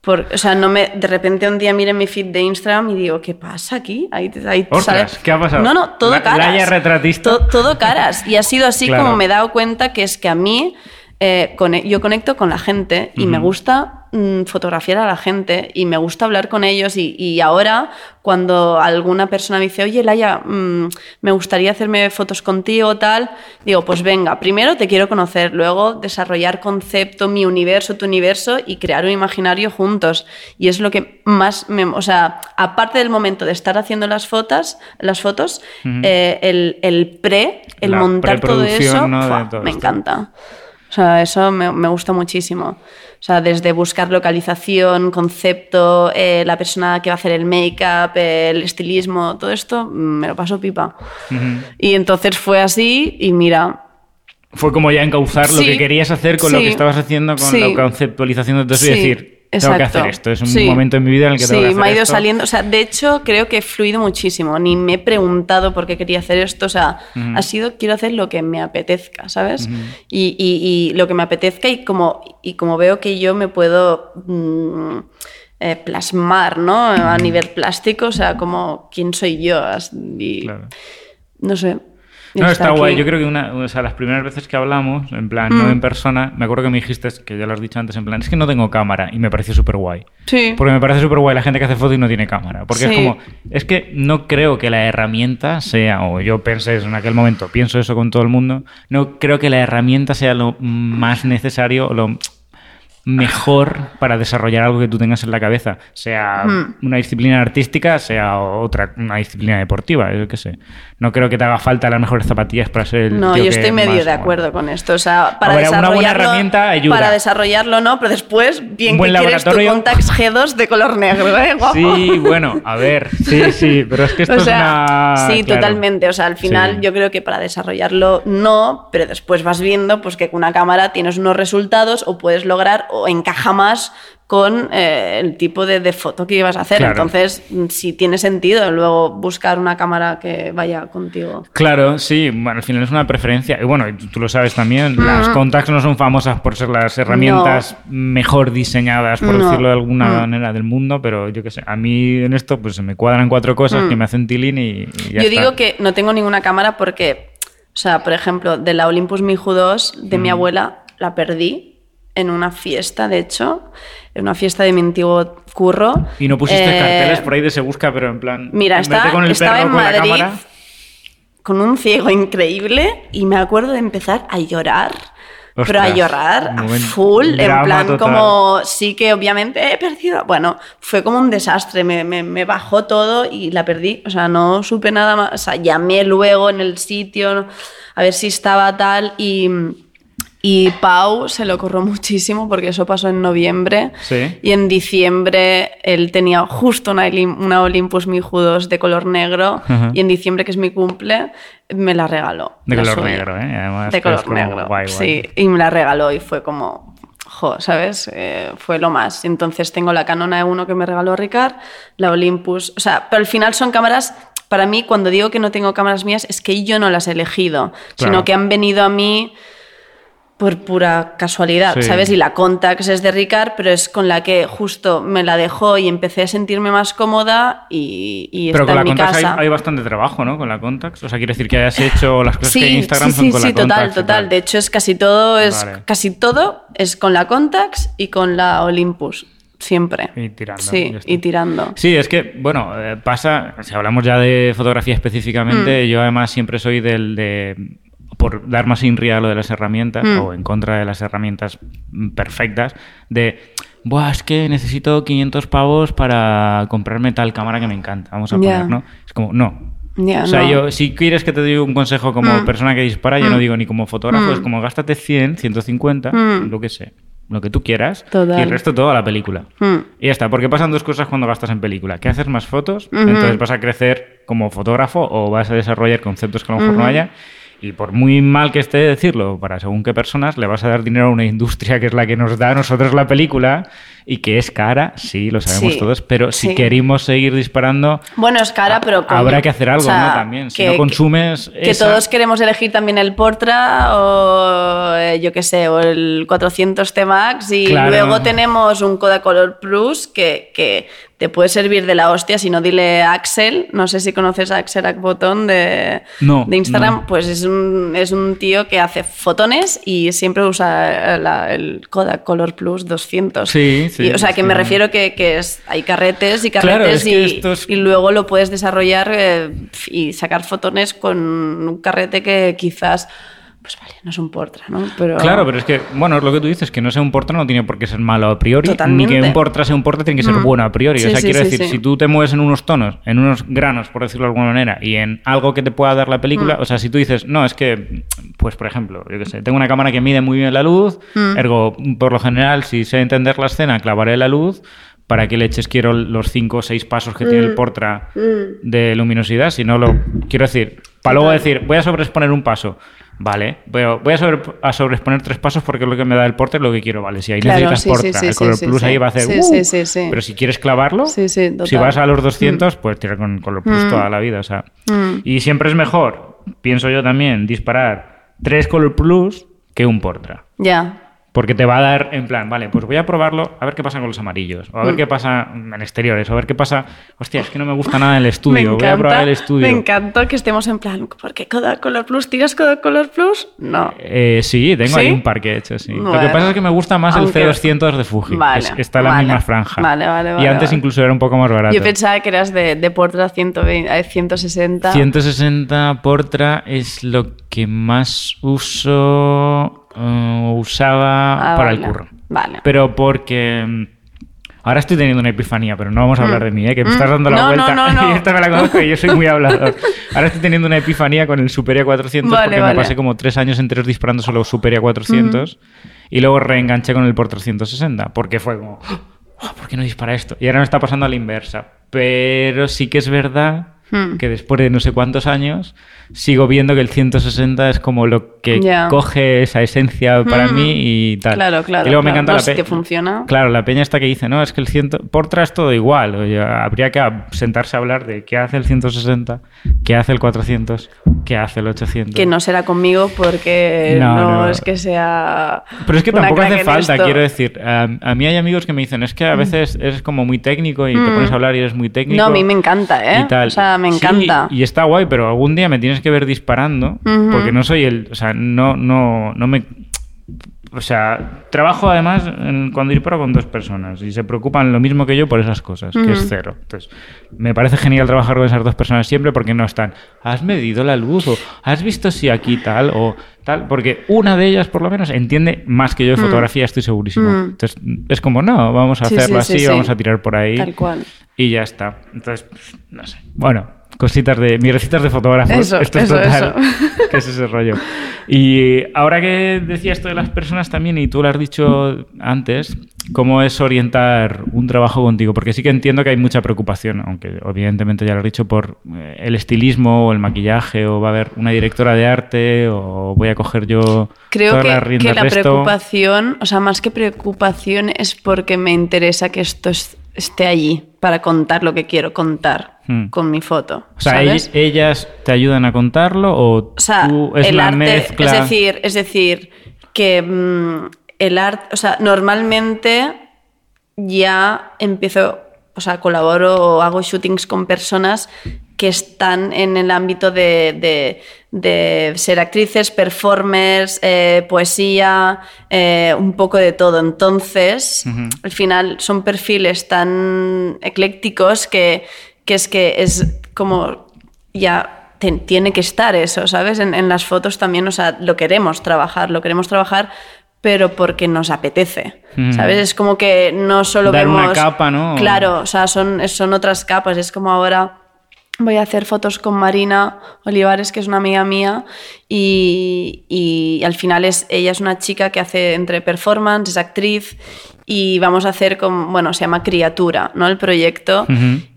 Por- o sea, no me, de repente un día mire mi feed de Instagram y digo, ¿qué pasa aquí? Ahí, ahí Ostras, sale- ¿qué ha pasado? No, no, todo La- caras. Laia retratista. To- todo caras. Y ha sido así Claro. como me he dado cuenta que es que a mí eh, yo conecto con la gente y me gusta mm, fotografiar a la gente y me gusta hablar con ellos y, y ahora cuando alguna persona me dice, oye Laia, mm, me gustaría hacerme fotos contigo tal, digo, pues venga, primero te quiero conocer, luego desarrollar concepto, mi universo, tu universo y crear un imaginario juntos. Y es lo que más, me, o sea, aparte del momento de estar haciendo las fotos, las fotos, eh, el, el pre, el La montar todo eso, me esto. encanta. O sea, eso me, me gusta muchísimo. O sea, desde buscar localización, concepto, eh, la persona que va a hacer el make-up, el estilismo, todo esto, mm, me lo paso pipa. Y entonces fue así y mira, Fue como ya encauzar lo que querías hacer con lo que estabas haciendo, con sí. la conceptualización de todo eso y Sí, decir, tengo que hacer esto. Es un Sí. momento en mi vida en el que sí, tengo que hacer me ha ido esto. saliendo. O sea, de hecho, creo que he fluido muchísimo. Ni me he preguntado por qué quería hacer esto. O sea, ha sido, quiero hacer lo que me apetezca, ¿sabes? y, y- y lo que me apetezca y como, y como veo que yo me puedo mm, eh, plasmar, ¿no? A nivel plástico, o sea, como quién soy yo. as- Y, Claro. No sé. No, está guay. Yo creo que una, o sea, las primeras veces que hablamos, en plan, no en persona, me acuerdo que me dijiste, que ya lo has dicho antes, en plan, es que no tengo cámara y me pareció súper guay. Sí. Porque me parece súper guay la gente que hace foto y no tiene cámara. Porque es como, es que no creo que la herramienta sea, o yo pensé eso en aquel momento, pienso eso con todo el mundo, no creo que la herramienta sea lo más necesario lo mejor para desarrollar algo que tú tengas en la cabeza, sea Hmm. una disciplina artística, sea otra, una disciplina deportiva, yo qué sé. No creo que te haga falta las mejores zapatillas para ser el No, tío yo estoy medio más de acuerdo con esto. O sea, para ver, una buena desarrollarlo. herramienta ayuda. Para desarrollarlo, no, pero después, bien buen que quieres tu. Contax G2 de color negro, ¿eh? Guapo. Sí, bueno, a ver, sí, sí, pero es que esto O sea, es una... sí, claro. totalmente. O sea, al final Sí. yo creo que para desarrollarlo no, pero después vas viendo pues que con una cámara tienes unos resultados o puedes lograr o encaja más con eh, el tipo de, de foto que ibas a hacer. Claro. Entonces, mm, sí tiene sentido luego buscar una cámara que vaya contigo. Claro, sí, bueno, al final es una preferencia. Y bueno, tú, lo sabes también, Mm. las Contax no son famosas por ser las herramientas mejor diseñadas, por No. decirlo de alguna Mm. manera, del mundo, pero yo qué sé, a mí en esto pues se me cuadran cuatro cosas que me hacen tilín y, y ya Mm. Yo está. digo que no tengo ninguna cámara porque, o sea, por ejemplo, de la Olympus Miju 2 de Mm. mi abuela la perdí en una fiesta, de hecho, en una fiesta de mi antiguo curro. Y no pusiste Eh, carteles por ahí de se busca, pero en plan... Mira, en está- con el estaba perro en con Madrid con un ciego increíble y me acuerdo de empezar a llorar. pero a llorar momento- full, en plan total. como sí que obviamente he perdido. Bueno, fue como un desastre, me, me- me bajó todo y la perdí. O sea, no supe nada más. O sea, llamé luego en el sitio a ver si estaba tal y, y Pau se lo corrió muchísimo porque eso pasó en noviembre. Sí. Y en diciembre él tenía justo una, una Olympus Miju 2 de color negro. Ajá. Y en diciembre, que es mi cumple, me la regaló. De la color suya. negro, ¿eh? Además, De color negro. guay, guay. Sí, y me la regaló y fue como. Jo, ¿sabes? Eh, fue lo más. Entonces tengo la Canon E1 que me regaló Ricard, la Olympus. O sea, pero al final son cámaras. Para mí, cuando digo que no tengo cámaras mías, es que yo no las he elegido, Claro. sino que han venido a mí por pura casualidad, Sí. ¿sabes? Y la Contax es de Ricard, pero es con la que justo me la dejó y empecé a sentirme más cómoda y, y Pero está con la en mi Contax hay, casa. hay bastante trabajo, ¿no? Con la Contax. O sea, quiere decir que hayas hecho las cosas que hay en Instagram sí, son sí, con sí, la total, Contax. total. tal. De hecho, es casi todo, es Vale. casi todo es con la Contax y con la Olympus. Siempre. Y tirando, Sí, y tirando. Sí, es que, bueno, eh, pasa, si hablamos ya de fotografía específicamente, Mm. yo además siempre soy del de, por dar más inri a lo de las herramientas, Mm. o en contra de las herramientas mm, perfectas, de, Buah, es que necesito 500 pavos para comprarme tal cámara que me encanta, vamos a poner, ¿no? Es como, no. O sea, no. yo, si quieres que te doy un consejo como Mm. persona que dispara, yo no digo ni como fotógrafo, Mm. es como gástate 100, 150, Mm. lo que sé, lo que tú quieras, Total. y el resto todo a la película. Mm. Y ya está, porque pasan dos cosas cuando gastas en película. Que haces más fotos, entonces vas a crecer como fotógrafo o vas a desarrollar conceptos que a lo mejor no haya. Y por muy mal que esté decirlo, para según qué personas, le vas a dar dinero a una industria que es la que nos da a nosotros la película y que es cara, sí, lo sabemos Sí, todos, pero si queremos seguir disparando, Bueno, es cara, pero con- habrá que hacer algo, o sea, ¿no? También. Si que- no consumes. Que esa- todos queremos elegir también el Portra o eh, yo qué sé, o el 400 T Max y Claro. luego tenemos un Kodacolor Plus que, que te puede servir de la hostia, si no dile a Axel, no sé si conoces a Axel Akbotón de, No, de Instagram, no. pues es un, es un tío que hace fotones y siempre usa la- el Kodak Color Plus 200. Sí, sí, Y, o sea, que me refiero que, que es, hay carretes y Claro, carretes es que y, y luego lo puedes desarrollar eh, y sacar fotones con un carrete que quizás, pues vale, no es un Portra, ¿no? Pero, Claro, pero es que, bueno, es lo que tú dices, que no sea un portra no tiene por qué ser malo a priori, Totalmente. ni que un portra sea un portra tiene que ser Mm. bueno a priori. Sí, o sea, sí, quiero sí, decir, si tú te mueves en unos tonos, en unos granos, por decirlo de alguna manera, y en algo que te pueda dar la película, Mm. o sea, si tú dices, no, es que, pues por ejemplo, yo qué sé, tengo una cámara que mide muy bien la luz, Mm. ergo, por lo general, si sé entender la escena, clavaré la luz. ¿Para qué leches quiero los cinco o seis pasos que Mm. tiene el portra de luminosidad? Si no lo. Quiero decir, para luego decir, voy a sobreexponer un paso. Vale, voy a, voy a, sobre- a sobreexponer tres pasos porque es lo que me da el porter, lo que quiero, vale. Si ahí Claro, necesitas sí, el sí, color plus ahí va a hacer. Sí, "Uh". sí, sí, sí. Pero si quieres clavarlo, si vas a los 200, pues tira con color plus toda la vida. O sea. Mm. Y siempre es mejor, pienso yo también, disparar tres color plus que un portra. Ya. Porque te va a dar en plan, vale, pues voy a probarlo, a ver qué pasa con los amarillos, o a Mm. ver qué pasa en exteriores, o a ver qué pasa. Hostia, es que no me gusta nada el estudio, voy a probar el estudio. me encantó que estemos en plan, ¿por qué Kodak Color Plus? ¿Tiras Kodak Color Plus? No. Eh, sí, tengo ¿Sí? ahí un par que he hecho, sí. Lo que pasa es que me gusta más Aunque- el C200 de Fuji. Vale, Es- está en la vale. misma franja. Vale, vale, y vale, antes vale. incluso era un poco más barato. Yo pensaba que eras de, de Portra 120, eh, 160. 160 Portra es lo que más uso eh, usaba Ah, para vale. el curro. Vale. Pero porque mm, ahora estoy teniendo una epifanía, pero no vamos a hablar de mí, ¿eh? que me estás dando la Mm. No, vuelta. no, no, no. y esta me la conozco y yo soy muy hablador. Ahora estoy teniendo una epifanía con el Superia 400 Vale, porque vale. me pasé como tres años enteros disparando solo Superia 400 y luego reenganché con el por 360 porque fue como, "Oh, ¿por qué no dispara esto? Y ahora me está pasando a la inversa. Pero sí que es verdad Hmm. que después de no sé cuántos años sigo viendo que el 160 es como lo que coge esa esencia para Hmm. mí y tal. Claro, claro, Y luego me encanta No, la si funciona. Claro, la peña esta que dice, no, es que el 100 Portra es todo igual. Oye, habría que sentarse a hablar de qué hace el 160, qué hace el 400, qué hace el 800. Que no será conmigo porque No, no, no. es que sea. Pero es que tampoco hace falta, esto. quiero decir. A, a mí hay amigos que me dicen, es que a veces eres como muy técnico y te pones a hablar y eres muy técnico. No, a mí me encanta, ¿eh? y tal. O sea, me Sí, encanta. y está guay, pero algún día me tienes que ver disparando porque no soy el... O sea, no, no, no me... O sea, trabajo además en- cuando disparo con dos personas y se preocupan lo mismo que yo por esas cosas, que es cero. Entonces, me parece genial trabajar con esas dos personas siempre porque no están, ¿has medido la luz? o ¿has visto si aquí tal? o tal? Porque una de ellas, por lo menos, entiende más que yo de fotografía, estoy segurísimo. Mm. Entonces, es como, no, vamos a Sí, hacerlo sí, sí, así, sí. vamos a tirar por ahí Tal cual. y ya está. Entonces, no sé. Bueno, cositas de. Mirecitas de fotógrafos. Eso, esto es total. eso. que es ese rollo. Y ahora que decía esto de las personas también, y tú lo has dicho antes, ¿cómo es orientar un trabajo contigo? Porque sí que entiendo que hay mucha preocupación, aunque evidentemente ya lo has dicho, por eh, el estilismo o el maquillaje, o va a haber una directora de arte, o voy a coger yo Creo todas que, las riendas que la preocupación, o sea, más que preocupación, es porque me interesa que esto es- esté allí para contar lo que quiero contar Hmm. con mi foto. O sea, ellas te ayudan a contarlo o, O sea, tú es el la arte, mezcla. es decir, es decir, que mm, el arte, o sea, normalmente ya empiezo, o sea, colaboro o hago shootings con personas que están en el ámbito de, de- de ser actrices, performers, eh, poesía, eh, un poco de todo. Entonces, al final son perfiles tan eclécticos que, que es que es como ya te- tiene que estar eso, ¿sabes? En, en las fotos también, o sea, lo queremos trabajar, lo queremos trabajar, pero porque nos apetece, Mm. ¿sabes? Es como que no solo Dar vemos... una capa, ¿no? Claro, o sea, son, son otras capas, es como ahora... Voy a hacer fotos con Marina Olivares, que es una amiga mía, y, y al final es, ella es una chica que hace entre performance, es actriz, y vamos a hacer con, bueno, se llama Criatura, ¿no? El proyecto.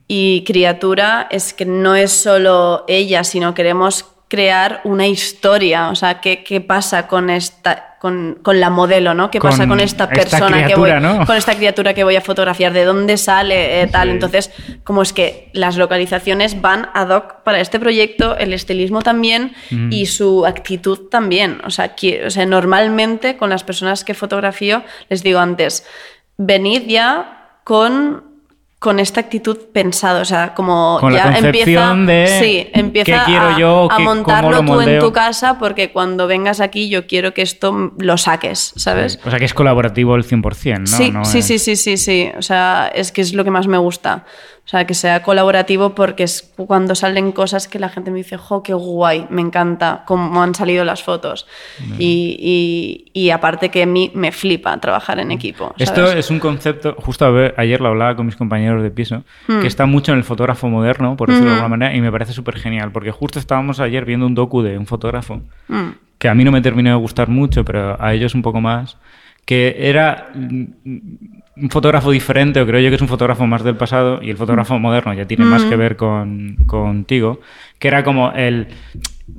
Y criatura es que no es solo ella, sino queremos crear una historia. O sea, ¿qué, qué pasa con esta, con, con la modelo, ¿no? ¿Qué Con pasa con esta esta persona que voy, con esta criatura que voy a fotografiar? ¿De dónde sale? eh, tal. Sí. Entonces, como es que las localizaciones van ad hoc para este proyecto, el estilismo también y su actitud también. O sea, o sea, normalmente con las personas que fotografío les digo antes, venid ya con con esta actitud pensado, o sea, como Con la ya concepción empieza, de sí, empieza qué quiero a, yo, a qué- cómo montarlo lo tú en tu casa porque cuando vengas aquí yo quiero que esto lo saques, ¿sabes? O sea, que es colaborativo el 100%, ¿no? Sí, No sí, es- sí, sí, sí, sí. O sea, es que es lo que más me gusta. O sea, que sea colaborativo porque es cuando salen cosas que la gente me dice, jo, qué guay, me encanta cómo han salido las fotos. Y, y- y aparte que a mí me flipa trabajar en equipo. Esto ¿sabes? es un concepto, justo a ver, ayer lo hablaba con mis compañeros de piso, Hmm. que está mucho en el fotógrafo moderno, por decirlo de alguna manera, y me parece súper genial, porque justo estábamos ayer viendo un docu de un fotógrafo, Mm. que a mí no me terminó de gustar mucho, pero a ellos un poco más, que era mm, un fotógrafo diferente, o creo yo que es un fotógrafo más del pasado, y el fotógrafo moderno ya tiene más que ver con, contigo, que era como el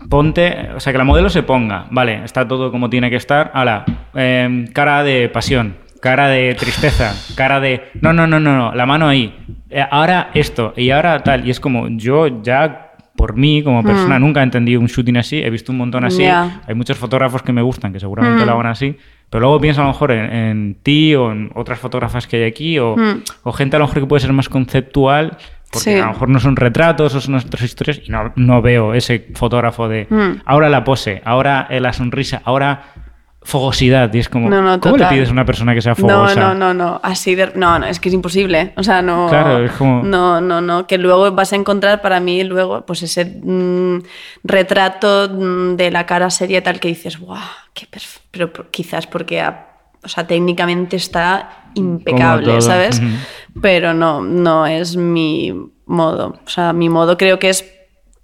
ponte, o sea, que la modelo se ponga, vale, está todo como tiene que estar, ala, em, cara de pasión, cara de tristeza, cara de, no, no, no, no, no, la mano ahí, Eh, ahora esto, y ahora tal, y es como, yo ya por mí como persona nunca he entendido un shooting así, he visto un montón así, hay muchos fotógrafos que me gustan, que seguramente lo hagan así, pero luego pienso a lo mejor en, en ti o en otras fotógrafas que hay aquí, o, o gente a lo mejor que puede ser más conceptual, porque Sí. a lo mejor no son retratos o son otras historias, y no, no veo ese fotógrafo de Mm. ahora la pose, ahora la sonrisa, ahora fogosidad, y es como, No, no, ¿cómo le pides a una persona que sea No, fogosa? no, no, no, así de... No, no, es que es imposible. O sea, no... Claro, es como- No, no, no, que luego vas a encontrar para mí luego pues ese mm, retrato mm, de la cara seria tal que dices, guau, qué perf-". Pero por- quizás porque, a- o sea, técnicamente está impecable. ¿sabes? Pero no, no es mi modo. O sea, mi modo creo que es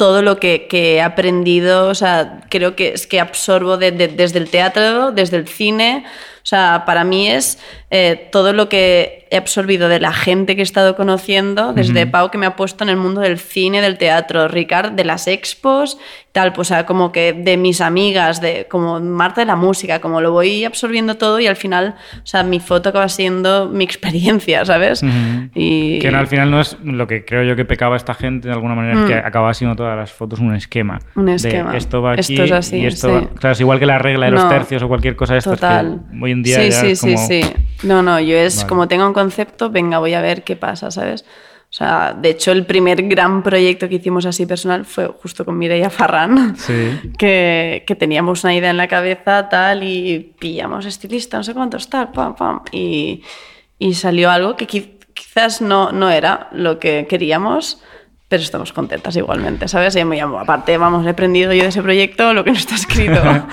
todo lo que, he aprendido, o sea, creo que es que absorbo de- de- desde el teatro, desde el cine, o sea, para mí es eh, todo lo que he absorbido de la gente que he estado conociendo, desde Pau que me ha puesto en el mundo del cine, del teatro, Ricard de las expos, tal, pues o sea, como que de mis amigas, de como Marta de la música, como lo voy absorbiendo todo y al final, o sea, mi foto acaba siendo mi experiencia, ¿sabes? Ujú. Y Que no, al final no es lo que creo yo que pecaba esta gente de alguna manera, es que acababa siendo todas las fotos un esquema. Mm. Un De esquema. esto va aquí Esto es así, y esto sí. va- Claro, es igual que la regla de los No, tercios o cualquier cosa de estas Total. que hoy en día sí, ya sí, es como... sí, sí. No, no, yo es Vale. como tengo un concepto, venga, voy a ver qué pasa, ¿sabes? O sea, de hecho, el primer gran proyecto que hicimos así personal fue justo con Mireia Farran. Sí. Que, que teníamos una idea en la cabeza, tal, y pillamos estilista, no sé cuántos, tal, pam, pam. Y, y salió algo que qui- quizás no, no era lo que queríamos, pero estamos contentas igualmente, ¿sabes? Y muy- aparte, vamos, he aprendido yo de ese proyecto lo que no está escrito.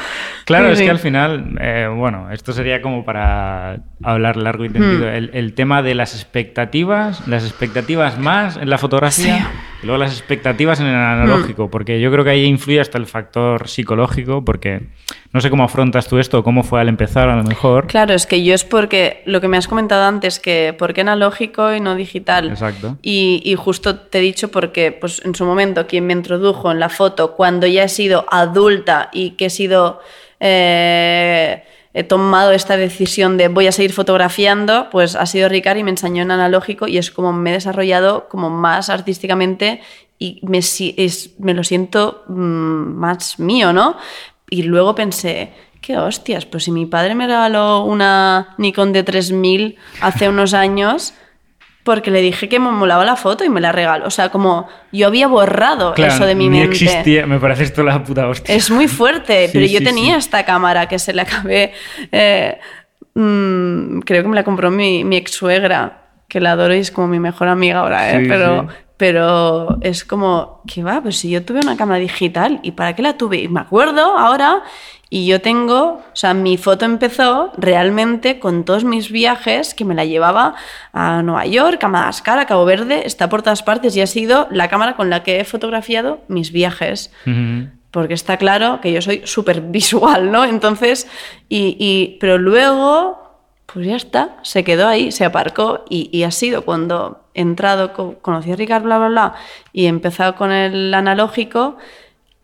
Claro, Sí, es que al final, eh, bueno, esto sería como para hablar largo y tendido. Hmm. El, el tema de las expectativas, las expectativas más en la fotografía Sí. Y luego las expectativas en el analógico, porque yo creo que ahí influye hasta el factor psicológico, porque no sé cómo afrontas tú esto, o cómo fue al empezar a lo mejor. Claro, es que yo es porque lo que me has comentado antes, que por qué analógico y no digital. Exacto. Y, y justo te he dicho porque pues, en su momento quien me introdujo en la foto cuando ya he sido adulta y que he sido... eh, he tomado esta decisión de voy a seguir fotografiando, pues ha sido Ricard y me enseñó en analógico y es como me he desarrollado como más artísticamente y me, es- me lo siento mm, más mío, ¿no? Y luego pensé, qué hostias, pues si mi padre me regaló una Nikon de 3000 hace unos años, porque le dije que me molaba la foto y me la regaló. O sea, como yo había borrado Claro, eso de mi ni mente. existía, me parece esto la puta hostia. Es muy fuerte, Sí, pero yo sí, tenía sí. esta cámara que se la acabé. eh, mm, creo que me la compró mi, mi ex suegra, que la adoro y es como mi mejor amiga ahora, ¿eh? Pero, pero es como, que va, pues si yo tuve una cámara digital, ¿y para qué la tuve? Y me acuerdo ahora, y yo tengo, o sea, mi foto empezó realmente con todos mis viajes, que me la llevaba a Nueva York, a Madagascar, a Cabo Verde, está por todas partes y ha sido la cámara con la que he fotografiado mis viajes porque está claro que yo soy súper visual, ¿no? Entonces, y, y- pero luego, pues ya está, se quedó ahí, se aparcó y, y ha sido cuando he entrado, co- conocí a Ricard, bla, bla, bla, y he empezado con el analógico,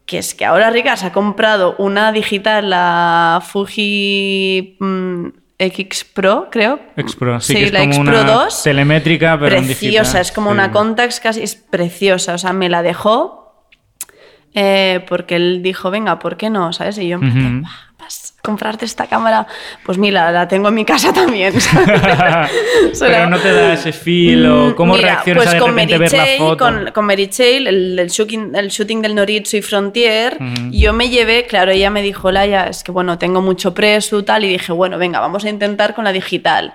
que es que ahora Ricard se ha comprado una digital, la Fuji mm, X Pro, creo. X-Pro, sí, que es la como X una Pro 2 telemétrica, pero en preciosa, digital. es como Sí. una Contax casi, es preciosa, o sea, me la dejó eh, porque él dijo, venga, ¿por qué no? ¿Sabes? Y yo empecé. Comprarte esta cámara. Pues mira, la tengo en mi casa también. Pero no te da ese feel o mm, cómo reaccionas pues a de repente ver la foto. Con, con Mary Chale, el, el, shooting, el shooting del Noritsu y Frontier, yo me llevé, claro, ella me dijo, Laia, es que bueno, tengo mucho preso tal, y dije, bueno, venga, vamos a intentar con la digital.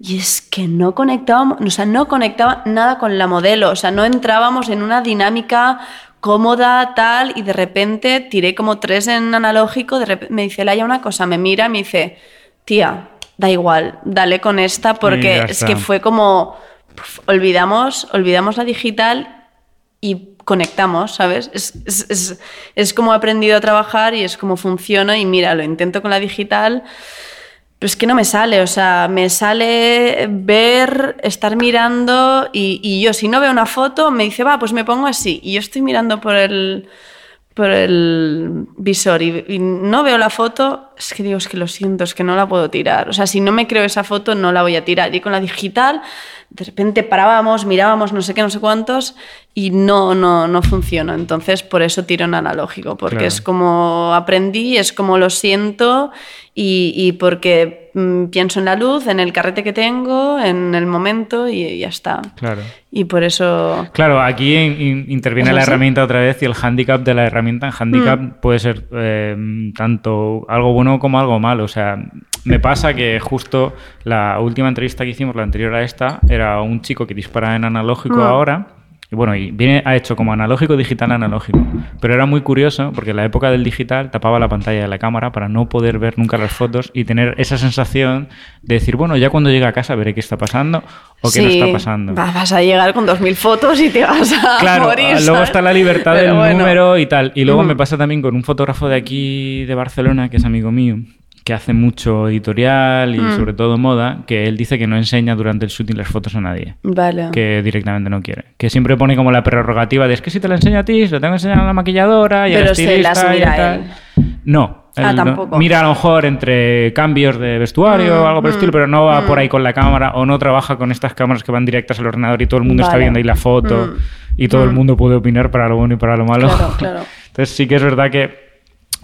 Y es que no conectábamos, o sea, no conectaba nada con la modelo, o sea, no entrábamos en una dinámica cómoda, tal, y de repente tiré como tres en analógico, de me dice, Laia, una cosa, me mira me dice, tía, da igual, dale con esta, porque es que fue como, olvidamos, olvidamos la digital y conectamos, ¿sabes? Es, es, es como he aprendido a trabajar y es como funciona y mira, lo intento con la digital pero es que no me sale, o sea, me sale ver, estar mirando y, yo si no veo una foto me dice, va, pues me pongo así. Y yo estoy mirando por el, por el visor y, no veo la foto, es que digo, es que lo siento, es que no la puedo tirar. O sea, si no me creo esa foto, no la voy a tirar. Y con la digital, de repente parábamos, mirábamos no sé qué, no sé cuántos y no, no, no funciona. Entonces, por eso tiro en analógico, porque es como aprendí, es como lo siento y, porque mm, pienso en la luz, en el carrete que tengo, en el momento y ya está. Claro. Y por eso... Claro, aquí interviene la herramienta otra vez y el handicap de la herramienta. El handicap mm. puede ser eh, tanto algo bueno como algo malo. O sea, me pasa que justo la última entrevista que hicimos, la anterior a esta, era un chico que dispara en analógico mm. ahora y bueno, y viene, ha hecho como analógico, digital, analógico. Pero era muy curioso porque en la época del digital tapaba la pantalla de la cámara para no poder ver nunca las fotos y tener esa sensación de decir, bueno, ya cuando llegue a casa veré qué está pasando o qué no está pasando. Vas a llegar con 2.000 fotos y te vas a claro, morir. Luego está la libertad del número y tal. Y luego me pasa también con un fotógrafo de aquí de Barcelona que es amigo mío que hace mucho editorial y mm. sobre todo moda, que él dice que no enseña durante el shooting las fotos a nadie. Vale. Que directamente no quiere. Que siempre pone como la prerrogativa de es que si te la enseño a ti, se lo tengo que enseñar a la maquilladora y Pero a la se las mira Él. No. Ah, tampoco. mira a lo mejor entre cambios de vestuario o mm, algo por el estilo, mm, pero no va por ahí con la cámara o no trabaja con estas cámaras que van directas al ordenador y todo el mundo está viendo ahí la foto y todo el mundo puede opinar para lo bueno y para lo malo. Claro, claro. Entonces sí que es verdad que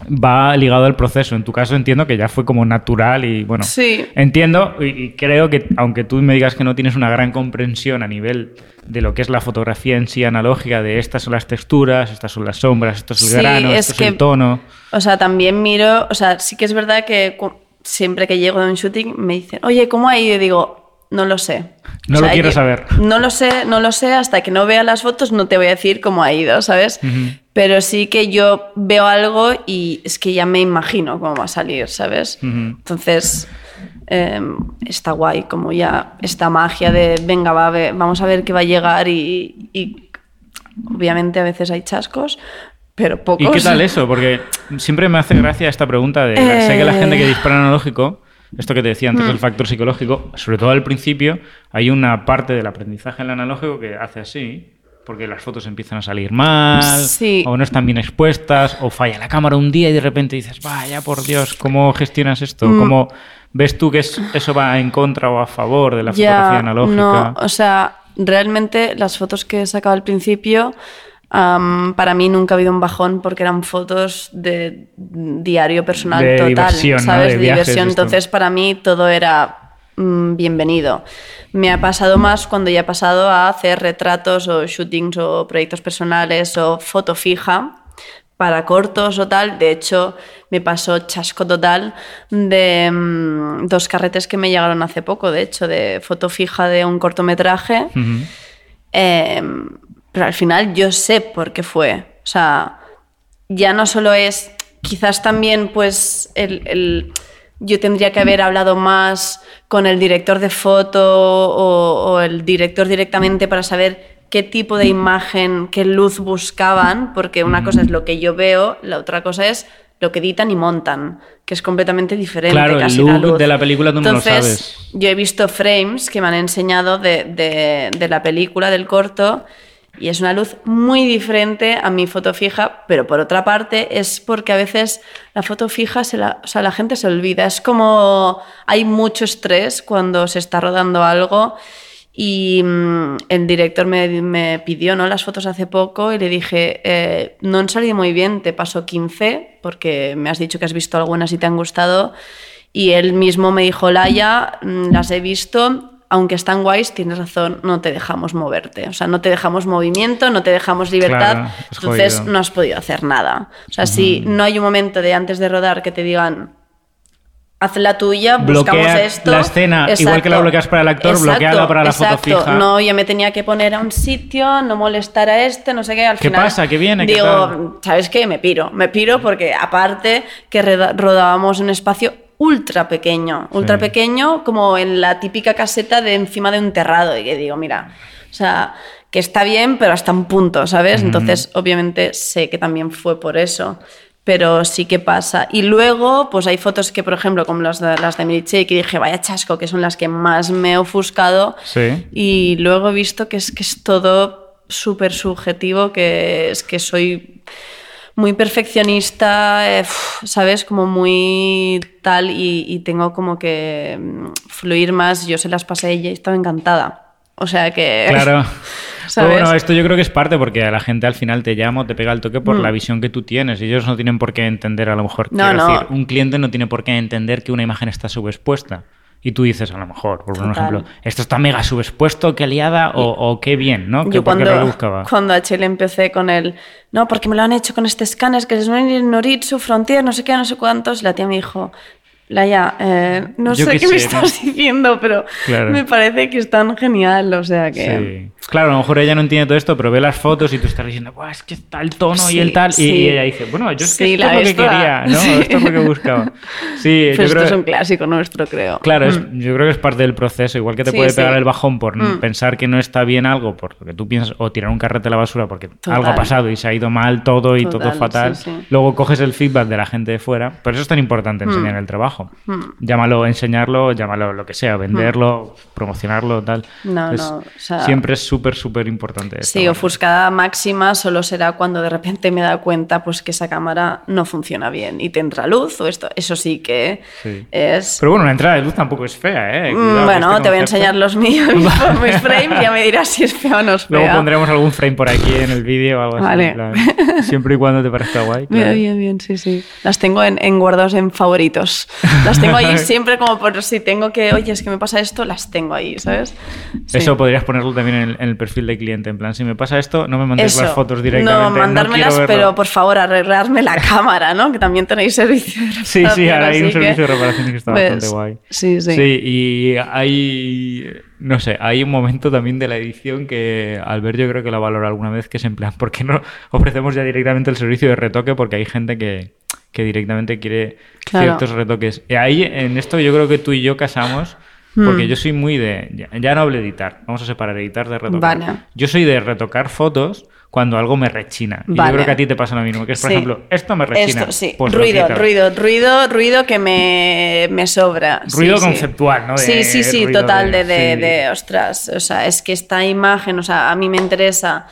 va ligado al proceso. En tu caso entiendo que ya fue como natural y bueno, sí. entiendo y, creo que aunque tú me digas que no tienes una gran comprensión a nivel de lo que es la fotografía en sí analógica, de estas son las texturas, estas son las sombras, esto es el grano, esto es el tono. O sea, también miro, o sea, sí que es verdad que siempre que llego de un shooting me dicen, oye, ¿cómo ha ido? Y digo, no lo sé. No lo quiero saber. No lo sé, no lo sé, hasta que no vea las fotos no te voy a decir cómo ha ido, ¿sabes? Pero sí que yo veo algo y es que ya me imagino cómo va a salir, ¿sabes? Entonces, em, está guay, como ya esta magia de, venga, va, vamos a ver qué va a llegar y, obviamente a veces hay chascos, pero pocos. ¿Y qué tal eso? Porque siempre me hace gracia esta pregunta de, sé que la gente que dispara analógico esto que te decía antes, el mm. factor psicológico, sobre todo al principio, hay una parte del aprendizaje en el analógico que hace así, porque las fotos empiezan a salir mal, o no están bien expuestas, o falla la cámara un día y de repente dices, vaya por Dios, ¿cómo gestionas esto? Mm. ¿Cómo ves tú que eso va en contra o a favor de la fotografía analógica? No, o sea, realmente las fotos que he sacado al principio para mí nunca ha habido un bajón porque eran fotos de diario personal de total, diversión, ¿sabes? De, diversión. Entonces, para mí todo era bienvenido. Me ha pasado más cuando ya he pasado a hacer retratos o shootings o proyectos personales o foto fija para cortos o tal. De hecho, me pasó chasco total de mm, dos carretes que me llegaron hace poco, de hecho, de foto fija de un cortometraje. Pero al final yo sé por qué fue. O sea, ya no solo es, quizás también pues el, yo tendría que haber hablado más con el director de foto o, el director directamente para saber qué tipo de imagen, qué luz buscaban, porque una cosa es lo que yo veo, la otra cosa es lo que editan y montan, que es completamente diferente. Claro, el look de la película tú Entonces, no lo sabes. Yo he visto frames que me han enseñado de, de la película, del corto, y es una luz muy diferente a mi foto fija, pero por otra parte es porque a veces la foto fija, se la, o sea, la gente se olvida. Es como hay mucho estrés cuando se está rodando algo Y mm, el director me, me pidió ¿no? las fotos hace poco y le dije, eh, no han salido muy bien, te paso 15 porque me has dicho que has visto algunas y te han gustado. Y él mismo me dijo, Laia, mm, las he visto, aunque están guays, tienes razón, no te dejamos moverte. O sea, no te dejamos movimiento, no te dejamos libertad. Claro, entonces jodido. no has podido hacer nada. O sea, si no hay un momento de antes de rodar que te digan, haz la tuya, buscamos Bloquea esto. la escena, igual que la bloqueas para el actor, bloqueala para la foto exacto. fija. No, yo me tenía que poner a un sitio, no molestar a este, no sé qué. Al ¿Qué final, pasa? ¿Qué viene? ¿Qué Digo? ¿sabes qué? Me piro. Me piro porque, aparte, que rodábamos un espacio ultra pequeño. Ultra Sí. pequeño, como en la típica caseta de encima de un terrado. Y que digo, mira, o sea, que está bien, pero hasta un punto, ¿sabes? Entonces, obviamente, sé que también fue por eso. Pero sí que pasa. Y luego, pues hay fotos que, por ejemplo, como las de, las de que dije, vaya chasco, que son las que más me he ofuscado. Sí. Y luego he visto que es que es todo súper subjetivo, que es que soy muy perfeccionista, eh, ¿sabes? Como muy tal y, y tengo como que mm, fluir más. Yo se las pasé a ella y estaba encantada. O sea que... Claro. ¿Sabes? bueno, esto yo creo que es parte porque a la gente al final te llama o te pega el toque por Mm. la visión que tú tienes. Ellos no tienen por qué entender, a lo mejor. No, no. decir, un cliente no tiene por qué entender que una imagen está subexpuesta. Y tú dices, a lo mejor, por un ejemplo, esto está mega subexpuesto, qué liada, o, o qué bien, ¿no? Yo cuando, cuando a Chile empecé con el... No, porque me lo han hecho con este escáner, que es un Noritsu, Frontier, no sé qué, no sé cuántos. La tía me dijo... Laia, eh, no Yo sé qué qué me estás diciendo, pero Claro. me parece que es tan genial, o sea que... Sí. Claro, a lo mejor ella no entiende todo esto, pero ve las fotos y tú estás diciendo, Buah, es que está el tono y el tal. Y- sí. Y, ella dice, bueno, yo es que esto la es lo que quería, ¿no? Esto es lo que buscaba. Sí, Pero yo esto creo es un clásico nuestro, creo. Claro, es- yo creo que es parte del proceso. Igual que te puede pegar el bajón por Mm. pensar que no está bien algo, por lo que tú piensas, o tirar un carrete a la basura porque Total. algo ha pasado y se ha ido mal todo y todo Total, fatal. sí, sí. Luego coges el feedback de la gente de fuera. Por eso es tan importante enseñar el trabajo. Llámalo enseñarlo, llámalo lo que sea, venderlo, promocionarlo, tal. No, Es- no, o sea- siempre es súper, súper importante. Sí, ofuscada máxima solo será cuando de repente me da cuenta pues que esa cámara no funciona bien y te entra luz o esto. Eso sí que Sí. es... Pero bueno, una entrada de luz tampoco es fea, ¿eh? Mm, Cuidado, bueno, este te voy a enseñar los míos, mis, frames, ya me dirás si es fea o no es fea. Luego pondremos algún frame por aquí en el vídeo o algo así. Vale. en plan, siempre y cuando te parezca guay. Bien, bien, bien, sí, sí. Las tengo en, en guardados en favoritos. Las tengo ahí siempre como por si tengo que, oye, es que me pasa esto, las tengo ahí, ¿sabes? Sí. Eso podrías ponerlo también en el, en el perfil de cliente. En plan, si me pasa esto, no me mandéis las fotos directamente. No, mandármelas, verlo. pero por favor, arreglarme la cámara, ¿no? Que también tenéis servicio de Sí, sí, reparación, ahora hay un que- servicio de reparación que está Pues, bastante guay. Sí, sí. y hay, no sé, hay un momento también de la edición que Albert yo creo que lo valora alguna vez, que es en plan, ¿por qué no ofrecemos ya directamente el servicio de retoque? Porque hay gente que, que directamente quiere Claro. ciertos retoques. Y ahí, en esto yo creo que tú y yo casamos, porque Hmm. yo soy muy de, ya, ya no hablo de editar, vamos a separar editar de retocar. Vale. Yo soy de retocar fotos cuando algo me rechina. Y Vale. yo creo que a ti te pasa lo mismo, que es, por Sí. ejemplo, esto me rechina. Esto, sí. pues ruido, ruido, ruido, ruido que me, me sobra. Ruido sí. conceptual, ¿no? De sí, sí, sí, total, de- de, ostras, o sea, es que esta imagen, o sea, a mí me interesa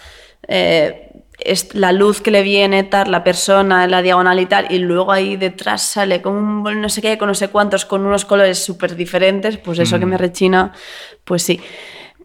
eh, es la luz que le viene, tal, la persona la diagonal y tal, y luego ahí detrás sale con un no sé qué, con no sé cuántos, con unos colores súper diferentes, pues eso Mm. que me rechina, pues sí.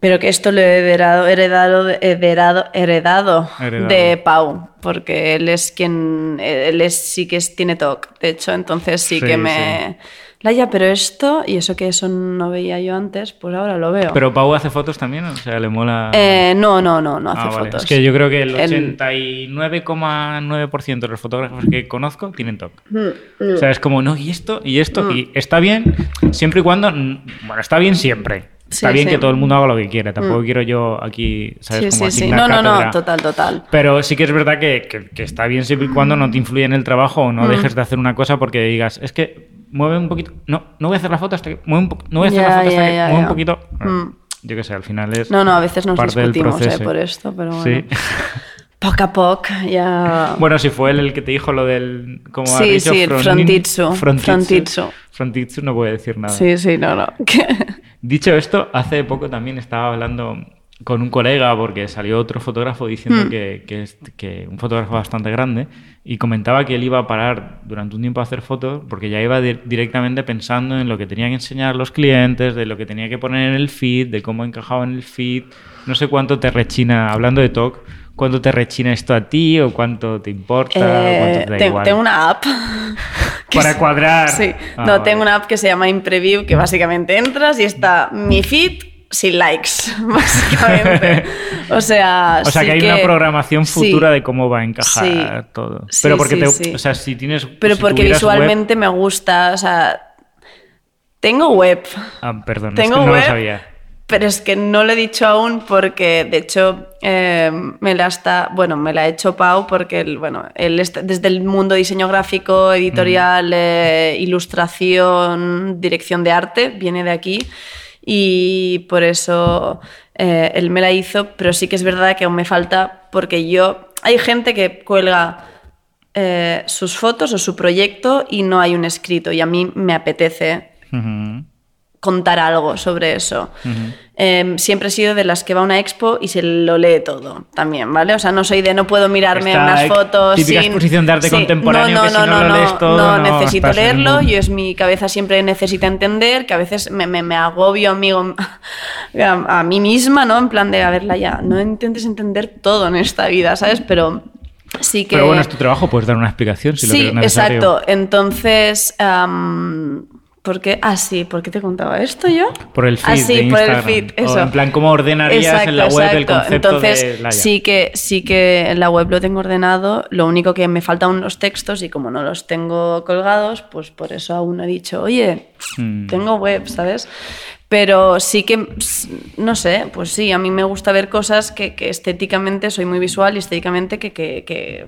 Pero que esto lo he heredado, heredado, heredado, heredado, Heredado. de Pau, porque él es quien, él es, sí que es, tiene TOC, de hecho, entonces sí, Sí, que me... Laia, pero esto, y eso que eso no veía yo antes, pues ahora lo veo. Pero Pau hace fotos también, o sea, le mola. Eh, no, no, no, no hace Ah, vale. fotos. Es que yo creo que el El- 89,9% de los fotógrafos que conozco tienen TOC. Mm, O sea, es como, no, y esto, y esto, y está bien siempre y cuando. mm, Bueno, está bien siempre. Está Sí, bien sí. que todo el mundo haga lo que quiera. Tampoco quiero yo aquí, ¿sabes? Sí, como sí, sí. No, no, no, total, total. Pero sí que es verdad que, que- que está bien siempre y cuando no te influya en el trabajo o no Mm. dejes de hacer una cosa porque digas, es que mueve un poquito. No, no voy a hacer la foto hasta que. mueve un po- no voy a hacer Ya, la foto hasta ya, que. ya, mueve un poquito. Mm. Yo qué sé, al final es. No, no, a veces nos discutimos eh, por esto, pero bueno. Sí. Poco a poco ya... Bueno, si fue él el que te dijo lo del. Como Sí, dicho, sí, el frontitsu, Frontitsu. frontitsu. No a decir nada. Sí, sí, no, no. Dicho esto, hace poco también estaba hablando. Con un colega porque salió otro fotógrafo diciendo Hmm. que, que, es- que un fotógrafo bastante grande y comentaba que él iba a parar durante un tiempo a hacer fotos porque ya iba di- directamente pensando en lo que tenía que enseñar los clientes, de lo que tenía que poner en el feed, de cómo encajaba en el feed. No sé cuánto te rechina, hablando de talk, cuánto te rechina esto a ti o cuánto te importa, o Eh, cuánto te da te- igual. tengo una app. Para cuadrar. Sí, Ah, no, vale. tengo una app que se llama Impreview, que básicamente entras y está mi feed sin likes, básicamente. O sea, O sea, sí que hay una programación futura de cómo va a encajar Sí. todo. Sí, Pero porque te, o sea, si tienes Pero si porque web- visualmente me gusta, o sea, tengo web, Ah, perdón, tengo es que no web, lo sabía. pero es que no lo he dicho aún porque, de hecho, eh, me la está, bueno, me la ha hecho Pau porque, él, bueno, él está desde el mundo diseño gráfico, editorial, eh, ilustración, dirección de arte, viene de aquí y por eso eh, él me la hizo, pero sí que es verdad que aún me falta porque yo, hay gente que cuelga eh, sus fotos o su proyecto y no hay un escrito y a mí me apetece. Contar algo sobre eso. Eh, siempre he sido de las que va a una expo y se lo lee todo también, ¿vale? O sea, no soy de no puedo mirarme Esta unas fotos típica sin... exposición de arte contemporáneo no, que no, si no no, lo lees todo, no, no necesito leerlo, yo es mi cabeza siempre necesita entender, que a veces me, me, me agobio amigo, a, a mí misma, ¿no? En plan de, a verla ya, no intentes entender todo en esta vida, ¿sabes? Pero sí que... Pero bueno, es tu trabajo, puedes dar una explicación si lo sí, crees necesario. exacto. Entonces, ¿por qué? Ah, sí, ¿por qué te contaba esto yo? Por el feed Ah, sí, de por el feed, O en plan, ¿cómo ordenarías en la web el concepto Entonces, de sí que, sí que en la web lo tengo ordenado. Lo único que me faltan los textos y como no los tengo colgados, pues por eso aún he dicho, oye, Hmm. tengo web, ¿sabes? Pero sí que, no sé, pues sí, a mí me gusta ver cosas que, que estéticamente soy muy visual y estéticamente que, que, que,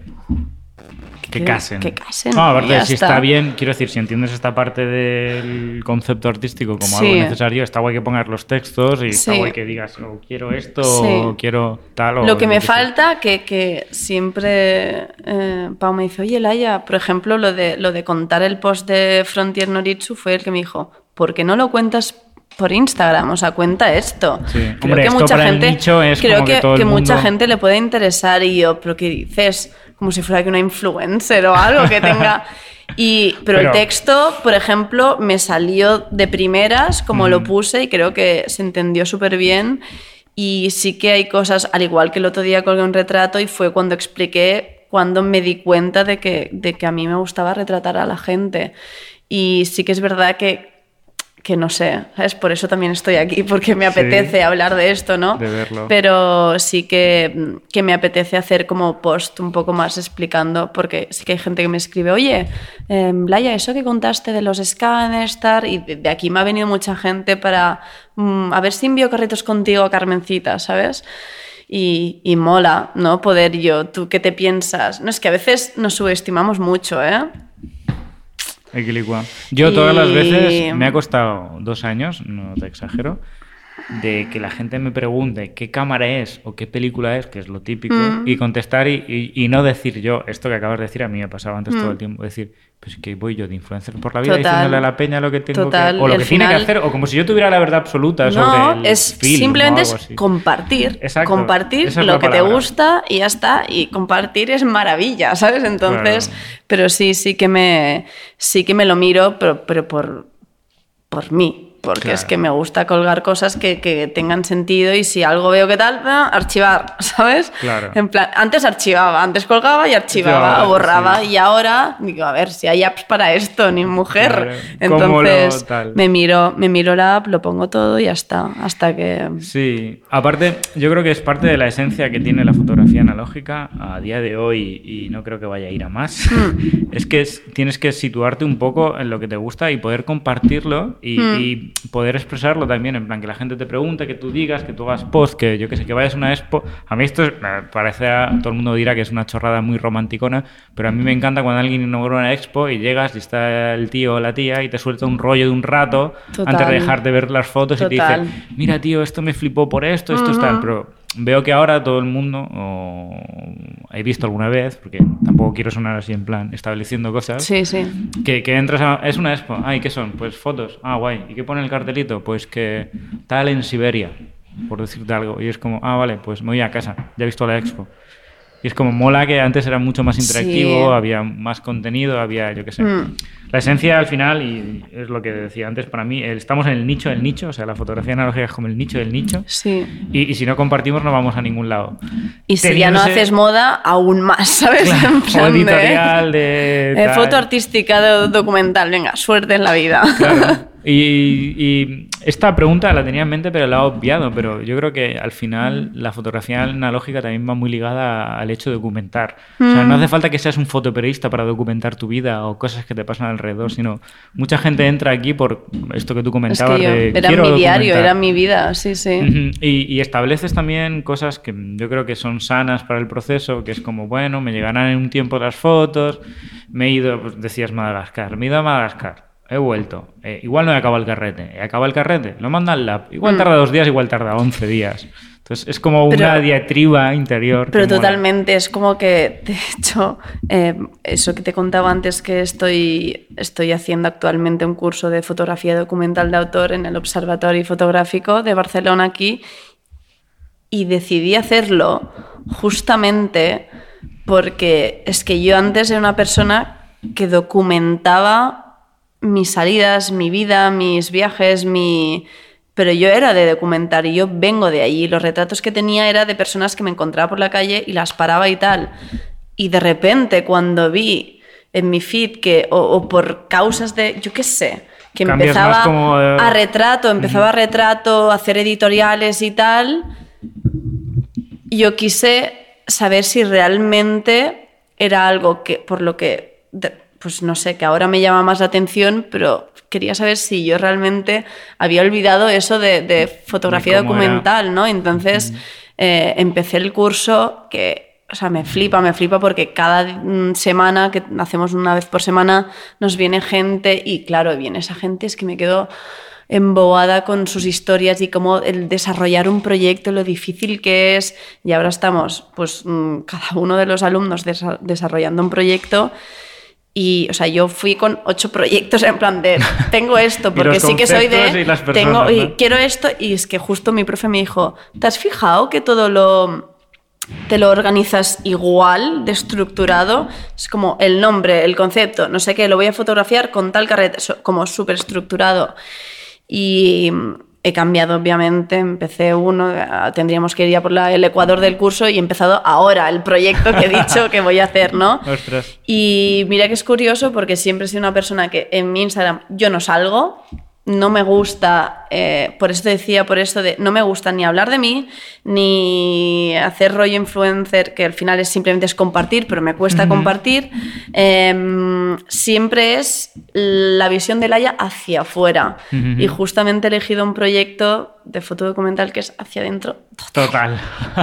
Que casen. que casen, No, aparte, si está. está. bien, quiero decir, si entiendes esta parte del concepto artístico como Sí. algo necesario, está guay que pongas los textos y está guay que digas, o quiero esto, Sí. o quiero tal, o Lo que me falta, que, que siempre eh, Pau me dice, oye, Laia, por ejemplo, lo de, lo de contar el post de Frontier Noritsu fue el que me dijo, ¿por qué no lo cuentas por Instagram? O sea, cuenta esto. Sí. Creo Hombre, que esto mucha para el gente, nicho es creo como que que, todo el que mucha gente le puede interesar y yo, pero ¿qué dices? Como si fuera que una influencer o algo que tenga... Y, pero, Pero- el texto, por ejemplo, me salió de primeras, como lo puse, y creo que se entendió súper bien. Y sí que hay cosas, al igual que el otro día colgué un retrato, y fue cuando expliqué, cuando me di cuenta de que, de que a mí me gustaba retratar a la gente. Y sí que es verdad que, que no sé, ¿sabes? Por eso también estoy aquí, porque me Sí. apetece hablar de esto, ¿no? De verlo. Pero sí que, que me apetece hacer como post un poco más explicando, porque sí que hay gente que me escribe, oye, eh, Laia, eso que contaste de los escáneres, tal, y de, de aquí me ha venido mucha gente para mm, a ver si envío carritos contigo a Carmencita, ¿sabes? Y, y mola, ¿no? Poder yo, ¿tú qué te piensas? No, es que a veces nos subestimamos mucho, ¿eh? Equilicua. Yo todas las veces me ha costado dos años, no te exagero, de que la gente me pregunte qué cámara es o qué película es, que es lo típico, Mm. y contestar y, y- y no decir yo, esto que acabas de decir a mí me pasaba antes todo Mm. el tiempo, decir, pues que voy yo de influencer por la vida Total. diciéndole a la peña lo que tengo Total, que, o lo que tiene que hacer, o como si yo tuviera la verdad absoluta sobre No, el es film simplemente o algo es compartir. Exacto, Compartir es lo que te gusta y ya está. Y compartir es maravilla, ¿sabes? Entonces, Claro. pero sí, sí que me, sí que me lo miro, pero, pero por, por mí. Porque Claro. es que me gusta colgar cosas que, que tengan sentido y si algo veo que tal, ah, archivar, ¿sabes? Claro. En plan, antes archivaba, antes colgaba y archivaba borraba sí. y ahora digo, a ver, si hay apps para esto, ni mujer. Claro, ¿cómo lo Entonces, tal? me miro, me miro la app, lo pongo todo y ya está. Hasta que. Sí, aparte, yo creo que es parte de la esencia que tiene la fotografía analógica a día de hoy y no creo que vaya a ir a más. Hmm. es que es- tienes que situarte un poco en lo que te gusta y poder compartirlo y, Hmm. y poder expresarlo también, en plan que la gente te pregunte, que tú digas, que tú hagas post, que yo que sé, que vayas a una expo. A mí esto es- me parece, a- todo el mundo dirá que es una chorrada muy romanticona, pero a mí me encanta cuando alguien inaugura una expo y llegas y está el tío o la tía y te suelta un rollo de un rato Total. antes de dejarte ver las fotos y te Total. dice, mira tío, esto me flipó por esto, esto es tal, pero veo que ahora todo el mundo, o he visto alguna vez, porque tampoco quiero sonar así en plan estableciendo cosas, Sí, sí. que, que entras a... Es una expo, ay, ¿qué son? Pues fotos, ah, guay, ¿y qué pone el cartelito? Pues que tal en Siberia. por decirte algo. Y es como, ah, vale, pues me voy a casa, ya he visto la expo. Y es como mola que antes era mucho más interactivo, Sí. había más contenido, había, yo qué sé. Mm. La esencia al final, y es lo que decía antes, para mí, estamos en el nicho del nicho, o sea, la fotografía analógica es como el nicho del nicho. Sí. Y, y si no compartimos, no vamos a ningún lado. Y si ya no Teniéndose- haces moda, aún más, ¿sabes? Claro, En o plan de- editorial de. Eh, tal. foto artística de documental, venga, suerte en la vida. Claro. Y, y esta pregunta la tenía en mente, pero la he obviado. Pero yo creo que al final la fotografía analógica también va muy ligada al hecho de documentar. O sea, Mm. no hace falta que seas un fotoperiodista para documentar tu vida o cosas que te pasan alrededor, sino mucha gente entra aquí por esto que tú Es comentabas que yo, de era mi diario, documentar. era mi vida, sí, sí. Ujú. y, y estableces también cosas que yo creo que son sanas para el proceso, que es como, bueno, me llegarán en un tiempo las fotos, me he ido, pues, decías Madagascar, me he ido a Madagascar, he vuelto, eh, igual no he acabado el carrete, he acabado el carrete, lo manda al lab, igual Mm. tarda dos días, igual tarda once días. Entonces es como Pero- una diatriba interior. Pero mola. totalmente, es como que, de hecho, eh, eso que te contaba antes que estoy, estoy haciendo actualmente un curso de fotografía documental de autor en el Observatorio Fotográfico de Barcelona aquí y decidí hacerlo justamente porque es que yo antes era una persona que documentaba mis salidas, mi vida, mis viajes, mi... Pero yo era de documentar y yo vengo de allí. Los retratos que tenía era de personas que me encontraba por la calle y las paraba y tal. Y de repente cuando vi en mi feed que, o, o por causas de, yo qué sé, que Cambias empezaba como, eh, a retrato, empezaba a retrato, a hacer editoriales y tal, yo quise saber si realmente era algo que, por lo que, de- pues no sé, que ahora me llama más la atención, pero quería saber si yo realmente había olvidado eso de, de fotografía De cómo era. documental, ¿no? Entonces eh, empecé el curso que, o sea, me flipa, me flipa porque cada mm, semana, que hacemos una vez por semana, nos viene gente y claro, viene esa gente, es que me quedo embobada con sus historias y cómo el desarrollar un proyecto, lo difícil que es. Y ahora estamos, pues, mm, cada uno de los alumnos desa- desarrollando un proyecto. Y, o sea, yo fui con ocho proyectos en plan de, tengo esto, porque sí que soy de, y tengo, y quiero esto, y es que justo mi profe me dijo, ¿te has fijado que todo lo, te lo organizas igual, de estructurado. Es como el nombre, el concepto, no sé qué, lo voy a fotografiar con tal carrete, como súper estructurado. Y he cambiado, obviamente. Empecé uno, eh, tendríamos que ir ya por la- el ecuador del curso y he empezado ahora el proyecto que he dicho que voy a hacer, ¿no? Ostras. Y mira que es curioso porque siempre he sido una persona que en mi Instagram yo no salgo, no me gusta, eh, por eso te decía, por eso de, no me gusta ni hablar de mí, ni hacer rollo influencer, que al final es simplemente es compartir, pero me cuesta compartir. Em, siempre es la visión de Laia hacia afuera. Y justamente he elegido un proyecto de fotodocumental que es hacia adentro. Total.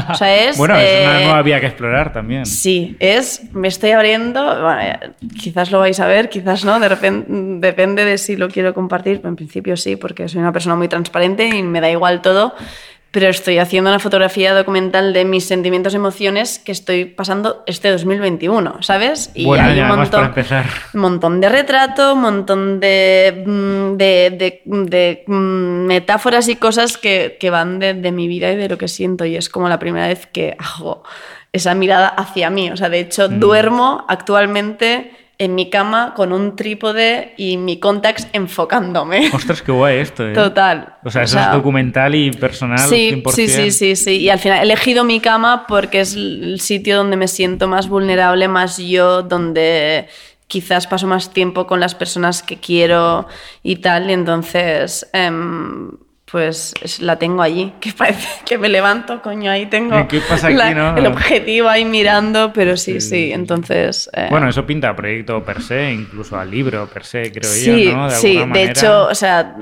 O sea, es, bueno, es una eh, nueva vía que explorar también. Sí, es, me estoy abriendo, bueno, eh, quizás lo vais a ver, quizás no, de repente, depende de si lo quiero compartir, pero en principio sí, porque soy una persona muy transparente y me da igual todo, pero estoy haciendo una fotografía documental de mis sentimientos y emociones que estoy pasando este 2021, ¿sabes? Y hay un montón, montón de retrato, un montón de, mm, de, de- de, mm, metáforas y cosas que, que van de, de mi vida y de lo que siento. Y es como la primera vez que hago esa mirada hacia mí. O sea, de hecho, Mm. duermo actualmente en mi cama con un trípode y mi contacts enfocándome. Ostras, qué guay esto, ¿eh? Total. O sea, O eso sea, es documental y personal Sí, 100%. sí, sí, sí, sí. Y al final he elegido mi cama porque es el sitio donde me siento más vulnerable, más yo, donde quizás paso más tiempo con las personas que quiero y tal. Y entonces, em, pues es- la tengo allí, que parece que me levanto, coño, ahí tengo ¿Y qué pasa aquí, la- no? el objetivo ahí mirando, pero sí, Sí. Entonces... eh, Bueno, eso pinta a proyecto per se, incluso al libro per se, creo Sí, yo, ¿no? De sí, de hecho, o sea,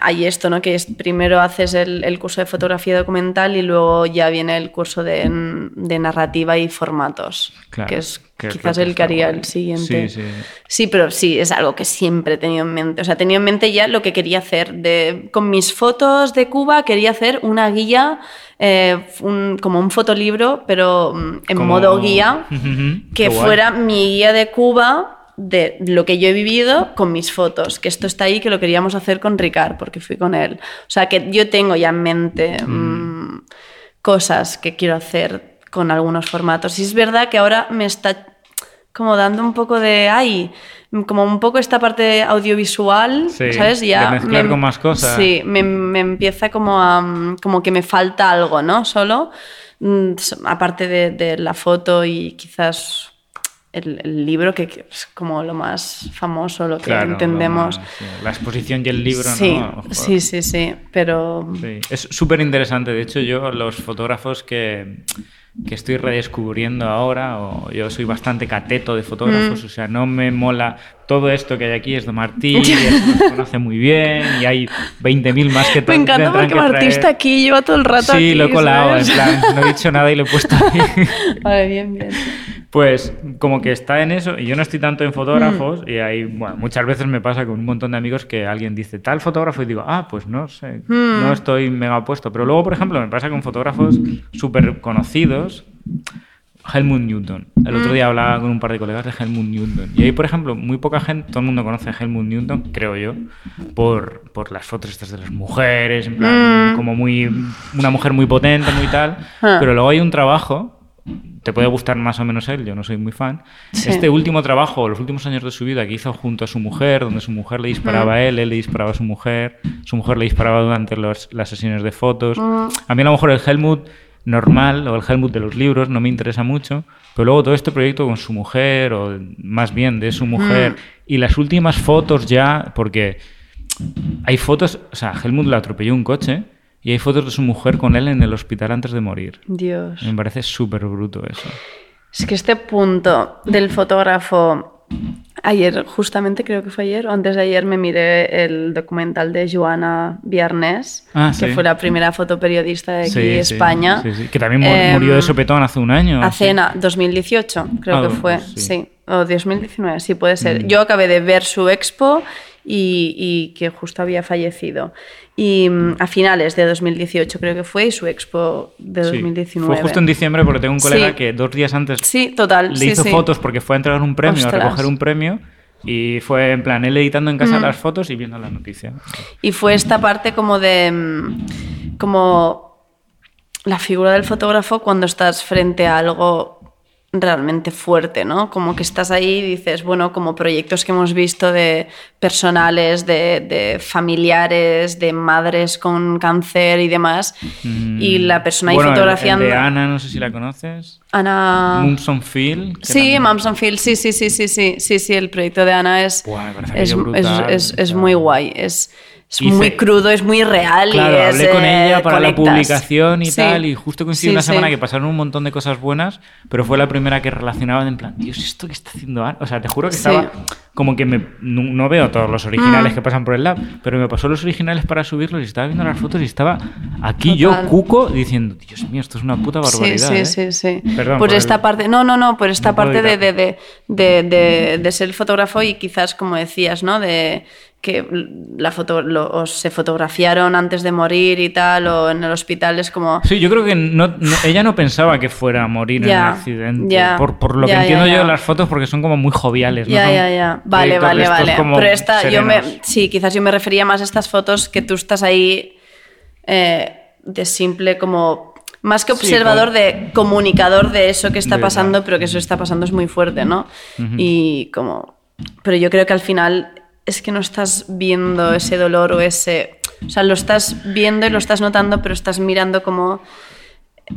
hay esto, ¿no? Que es, primero haces el, el curso de fotografía documental y luego ya viene el curso de, de narrativa y formatos, Claro, que es que quizás el que haría el siguiente. Sí, sí. Sí, pero sí, es algo que siempre he tenido en mente. O sea, tenía en mente ya lo que quería hacer. De, con mis fotos de Cuba quería hacer una guía, eh, un- como un fotolibro, pero mm, en Como- modo guía, que fuera mi guía de Cuba de lo que yo he vivido con mis fotos, que esto está ahí, que lo queríamos hacer con Ricard, porque fui con él. O sea, que yo tengo ya en mente mm, cosas que quiero hacer con algunos formatos. Y es verdad que ahora me está como dando un poco de, ay, como un poco esta parte audiovisual, Sí, ¿sabes? Ya de mezclar con más cosas. Sí, me, me empieza como a, como que me falta algo, ¿no? Solo, mm, aparte de, de la foto y quizás el, el libro, que es como lo más famoso, lo que Claro, entendemos. lo más, sí. La exposición y el libro, sí, ¿no? Sí, sí, sí, pero... Sí, Es súper interesante. De hecho, yo los fotógrafos que, que estoy redescubriendo ahora, o yo soy bastante cateto de Mm. fotógrafos, o sea, no me mola todo esto que hay aquí es de Martí, eso nos conoce muy bien, y hay 20.000 más que Me encanta porque que Martí está aquí, lleva todo el rato Sí, aquí, lo he colado, en plan, no he dicho nada y lo he puesto ahí. Vale, bien, bien. Pues como que está en eso, y yo no estoy tanto en fotógrafos, Mm. y ahí, bueno, muchas veces me pasa con un montón de amigos que alguien dice tal fotógrafo y digo, ah, pues no sé, Mm. no estoy mega puesto. Pero luego, por ejemplo, me pasa con fotógrafos súper conocidos, Helmut Newton. El otro Mm. día hablaba con un par de colegas de Helmut Newton. Y ahí, por ejemplo, muy poca gente, todo el mundo conoce a Helmut Newton, creo yo, por, por las fotos estas de las mujeres, en plan, Mm. como muy, una mujer muy potente, muy tal. Ah. Pero luego hay un trabajo te puede gustar más o menos él, yo no soy muy fan. Sí. Este último trabajo, los últimos años de su vida que hizo junto a su mujer, donde su mujer le disparaba a él, él le disparaba a su mujer, su mujer le disparaba durante los- las sesiones de fotos. A mí a lo mejor el Helmut normal o el Helmut de los libros no me interesa mucho, pero luego todo este proyecto con su mujer, o más bien de su mujer, y las últimas fotos ya, porque hay fotos, o sea, Helmut le atropelló un coche y hay fotos de su mujer con él en el hospital antes de morir. Dios. Me parece súper bruto eso. Es que este punto del fotógrafo, ayer, justamente creo que fue ayer o antes de ayer, me miré el documental de Joana Viernes, Ah, que sí. fue la primera fotoperiodista de aquí, Sí, España. sí. Que también mu- Em, murió de sopetón hace un año. A sí. cena, 2018, creo Ah, que fue. sí. sí. O 2019, sí puede ser. Mm. Yo acabé de ver su expo y, y que justo había fallecido. Y mm, a finales de 2018 creo que fue, y su expo de Sí. 2019. Fue justo en diciembre porque tengo un colega Sí. que dos días antes Sí, total. le hizo fotos porque fue a entregar un premio, Ostras. a recoger un premio. Y fue en plan él editando en casa Mm. las fotos y viendo la noticia. Y fue esta parte como de. mm, como la figura del fotógrafo cuando estás frente a algo realmente fuerte, ¿no? Como que estás ahí y dices, bueno, como proyectos que hemos visto de personales, de, de familiares, de madres con cáncer y demás, y la persona ahí Mm. bueno, el- fotografiando. El, de Ana, no sé si la conoces. Ana. Mumson Phil. que Sí, también- Moms on Field, sí, sí, sí, sí, sí, sí, sí, el proyecto de Ana es, Buah, es, es, brutal, es- es sea. muy guay, es, es muy crudo, es muy real. Claro, y es, hablé con eh, ella para la conectas. publicación y Sí. tal, y justo coincidió Sí, una sí. semana que pasaron un montón de cosas buenas, pero fue la primera que relacionaban en plan, Dios, ¿esto que está haciendo Ana? O sea, te juro que Sí. estaba como que me, no, no veo todos los Mm. originales que pasan por el lab, pero me pasó los originales para subirlos y estaba viendo las fotos y estaba aquí yo, Total. cuco, diciendo, Dios mío, esto es una puta barbaridad. Sí, ¿eh?". sí, sí, sí. Perdón por por esta el- parte, no, no, no, por esta No parte de, de, de, de, ser fotógrafo y quizás, como decías, ¿no? De que la foto, lo- o se fotografiaron antes de morir y tal, o en el hospital es como... Sí, yo creo que no, no- ella no pensaba que fuera a morir en Ya, un accidente. ya, por, por lo ya, que entiendo yo de las fotos, porque son como muy joviales. ¿no? Ya, ya, ya. Vale, vale, vale. Pero esta, yo me, serenos. sí, quizás yo me refería más a estas fotos que tú estás ahí eh, de simple como más que Sí, observador como- de comunicador de eso que está pasando, pero que eso está pasando es muy fuerte, ¿no? Ujú. Y como, pero yo creo que al final es que no estás viendo ese dolor o ese, o sea, lo estás viendo y lo estás notando, pero estás mirando como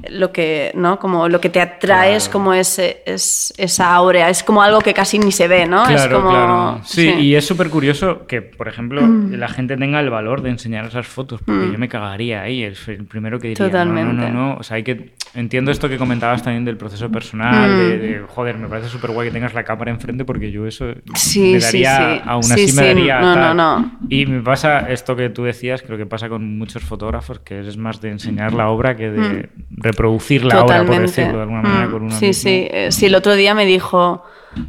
lo que, ¿no? Como lo que te atrae es como ese, es, esa áurea, es como algo que casi ni se ve, ¿no? es Claro, como, claro. Sí, y es súper curioso que, por ejemplo, Mm. la gente tenga el valor de enseñar esas fotos, porque yo me cagaría ahí, es el primero que diría, Totalmente. no, no, no, no, o sea, hay que... Entiendo esto que comentabas también del proceso personal, Mm. de, de, joder, me parece súper guay que tengas la cámara enfrente, porque yo eso Sí, me sí, daría, sí. aún Sí, así me daría no, tal. no, no. Y me pasa esto que tú decías, creo que pasa con muchos fotógrafos, que es más de enseñar la obra que de reproducir la obra, por decirlo de alguna manera, Mm, con una sí, mismo. sí. Eh, sí, el otro día me dijo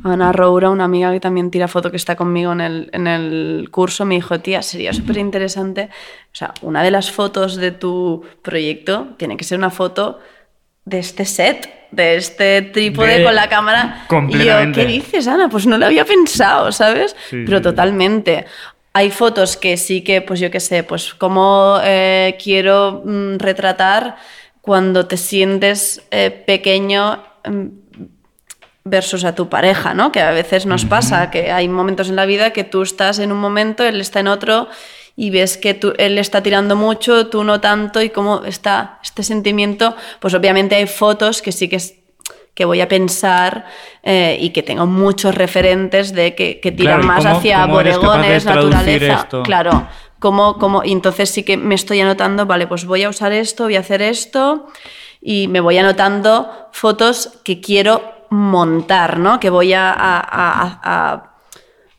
Ana Roura, una amiga que también tira foto que está conmigo en el, en el curso, me dijo, tía, sería súper interesante. O sea, una de las fotos de tu proyecto tiene que ser una foto de este set, de este trípode De- con la cámara. Y yo. ¿qué dices, Ana? Pues no lo había pensado, ¿sabes? Sí, Pero sí, totalmente. Hay fotos que sí que, pues yo qué sé, pues como eh, quiero mm, retratar cuando te sientes eh, pequeño mm, versus a tu pareja, ¿no? Que a veces nos pasa, que hay momentos en la vida que tú estás en un momento, él está en otro y ves que tú, él está tirando mucho, tú no tanto y cómo está este sentimiento, pues obviamente hay fotos que sí que es que voy a pensar eh, y que tengo muchos referentes de que, que tiran Claro, ¿y más cómo- hacia cómo bodegones, naturaleza. esto? Claro, como, como, y entonces sí que me estoy anotando, vale, pues voy a usar esto, voy a hacer esto, y me voy anotando fotos que quiero montar, ¿no? Que voy a, a- a- a-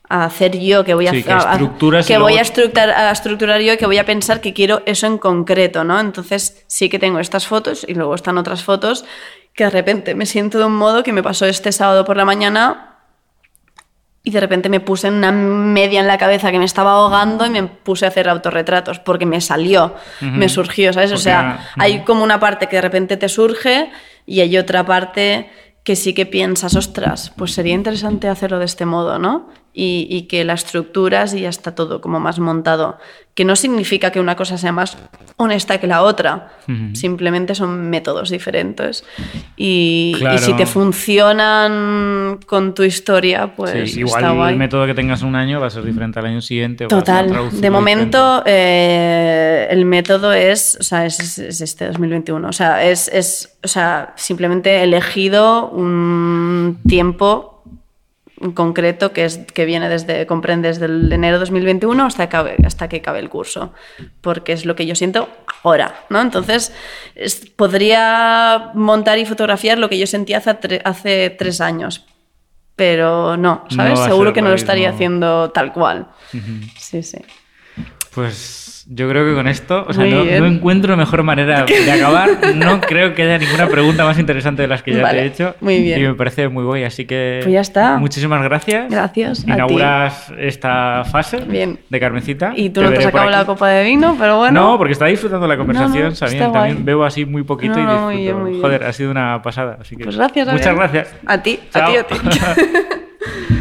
a hacer yo, que voy a, Sí, que estructuras voy luego- estructurar, a estructurar yo, que voy a pensar que quiero eso en concreto, ¿no? Entonces sí que tengo estas fotos y luego están otras fotos que de repente me siento de un modo que me pasó este sábado por la mañana y de repente me puse una media en la cabeza que me estaba ahogando y me puse a hacer autorretratos porque me salió, me surgió, ¿sabes? o sea, hay como una parte que de repente te surge y hay otra parte que sí que piensas, ostras, pues sería interesante hacerlo de este modo, ¿no? Y, y que la estructuras y ya está todo como más montado. Que no significa que una cosa sea más honesta que la otra, simplemente son métodos diferentes. Y, si te funcionan con tu historia, pues Sí, igual está el método que tengas un año va a ser diferente al año siguiente. a Total. De momento, eh, el método es, o sea, es, es- es este 2021. O sea, es, es o sea, simplemente elegido un tiempo concreto que, es, que viene desde, comprende desde el enero 2021 hasta que, acabe, hasta que acabe el curso, porque es lo que yo siento ahora, ¿no? Entonces, es- podría montar y fotografiar lo que yo sentía hace, tre- hace tres años, pero no, ¿sabes? Seguro que no lo estaría haciendo tal cual. Sí, sí. Pues yo creo que con esto, o sea, no, encuentro mejor manera de acabar. No creo que haya ninguna pregunta más interesante de las que ya Vale, te he hecho. muy bien. Y me parece muy guay, así que. Pues ya está. Muchísimas gracias. Gracias a ti. Inauguras esta fase Bien. de Carmencita. Y tú Te no te has sacado la copa de vino, pero bueno. No, porque estaba disfrutando la conversación, No. También veo así muy poquito y disfruto. muy bien, muy bien. Joder, ha sido una pasada. Así que Pues gracias, Muchas gracias. A ti, a ti, a ti.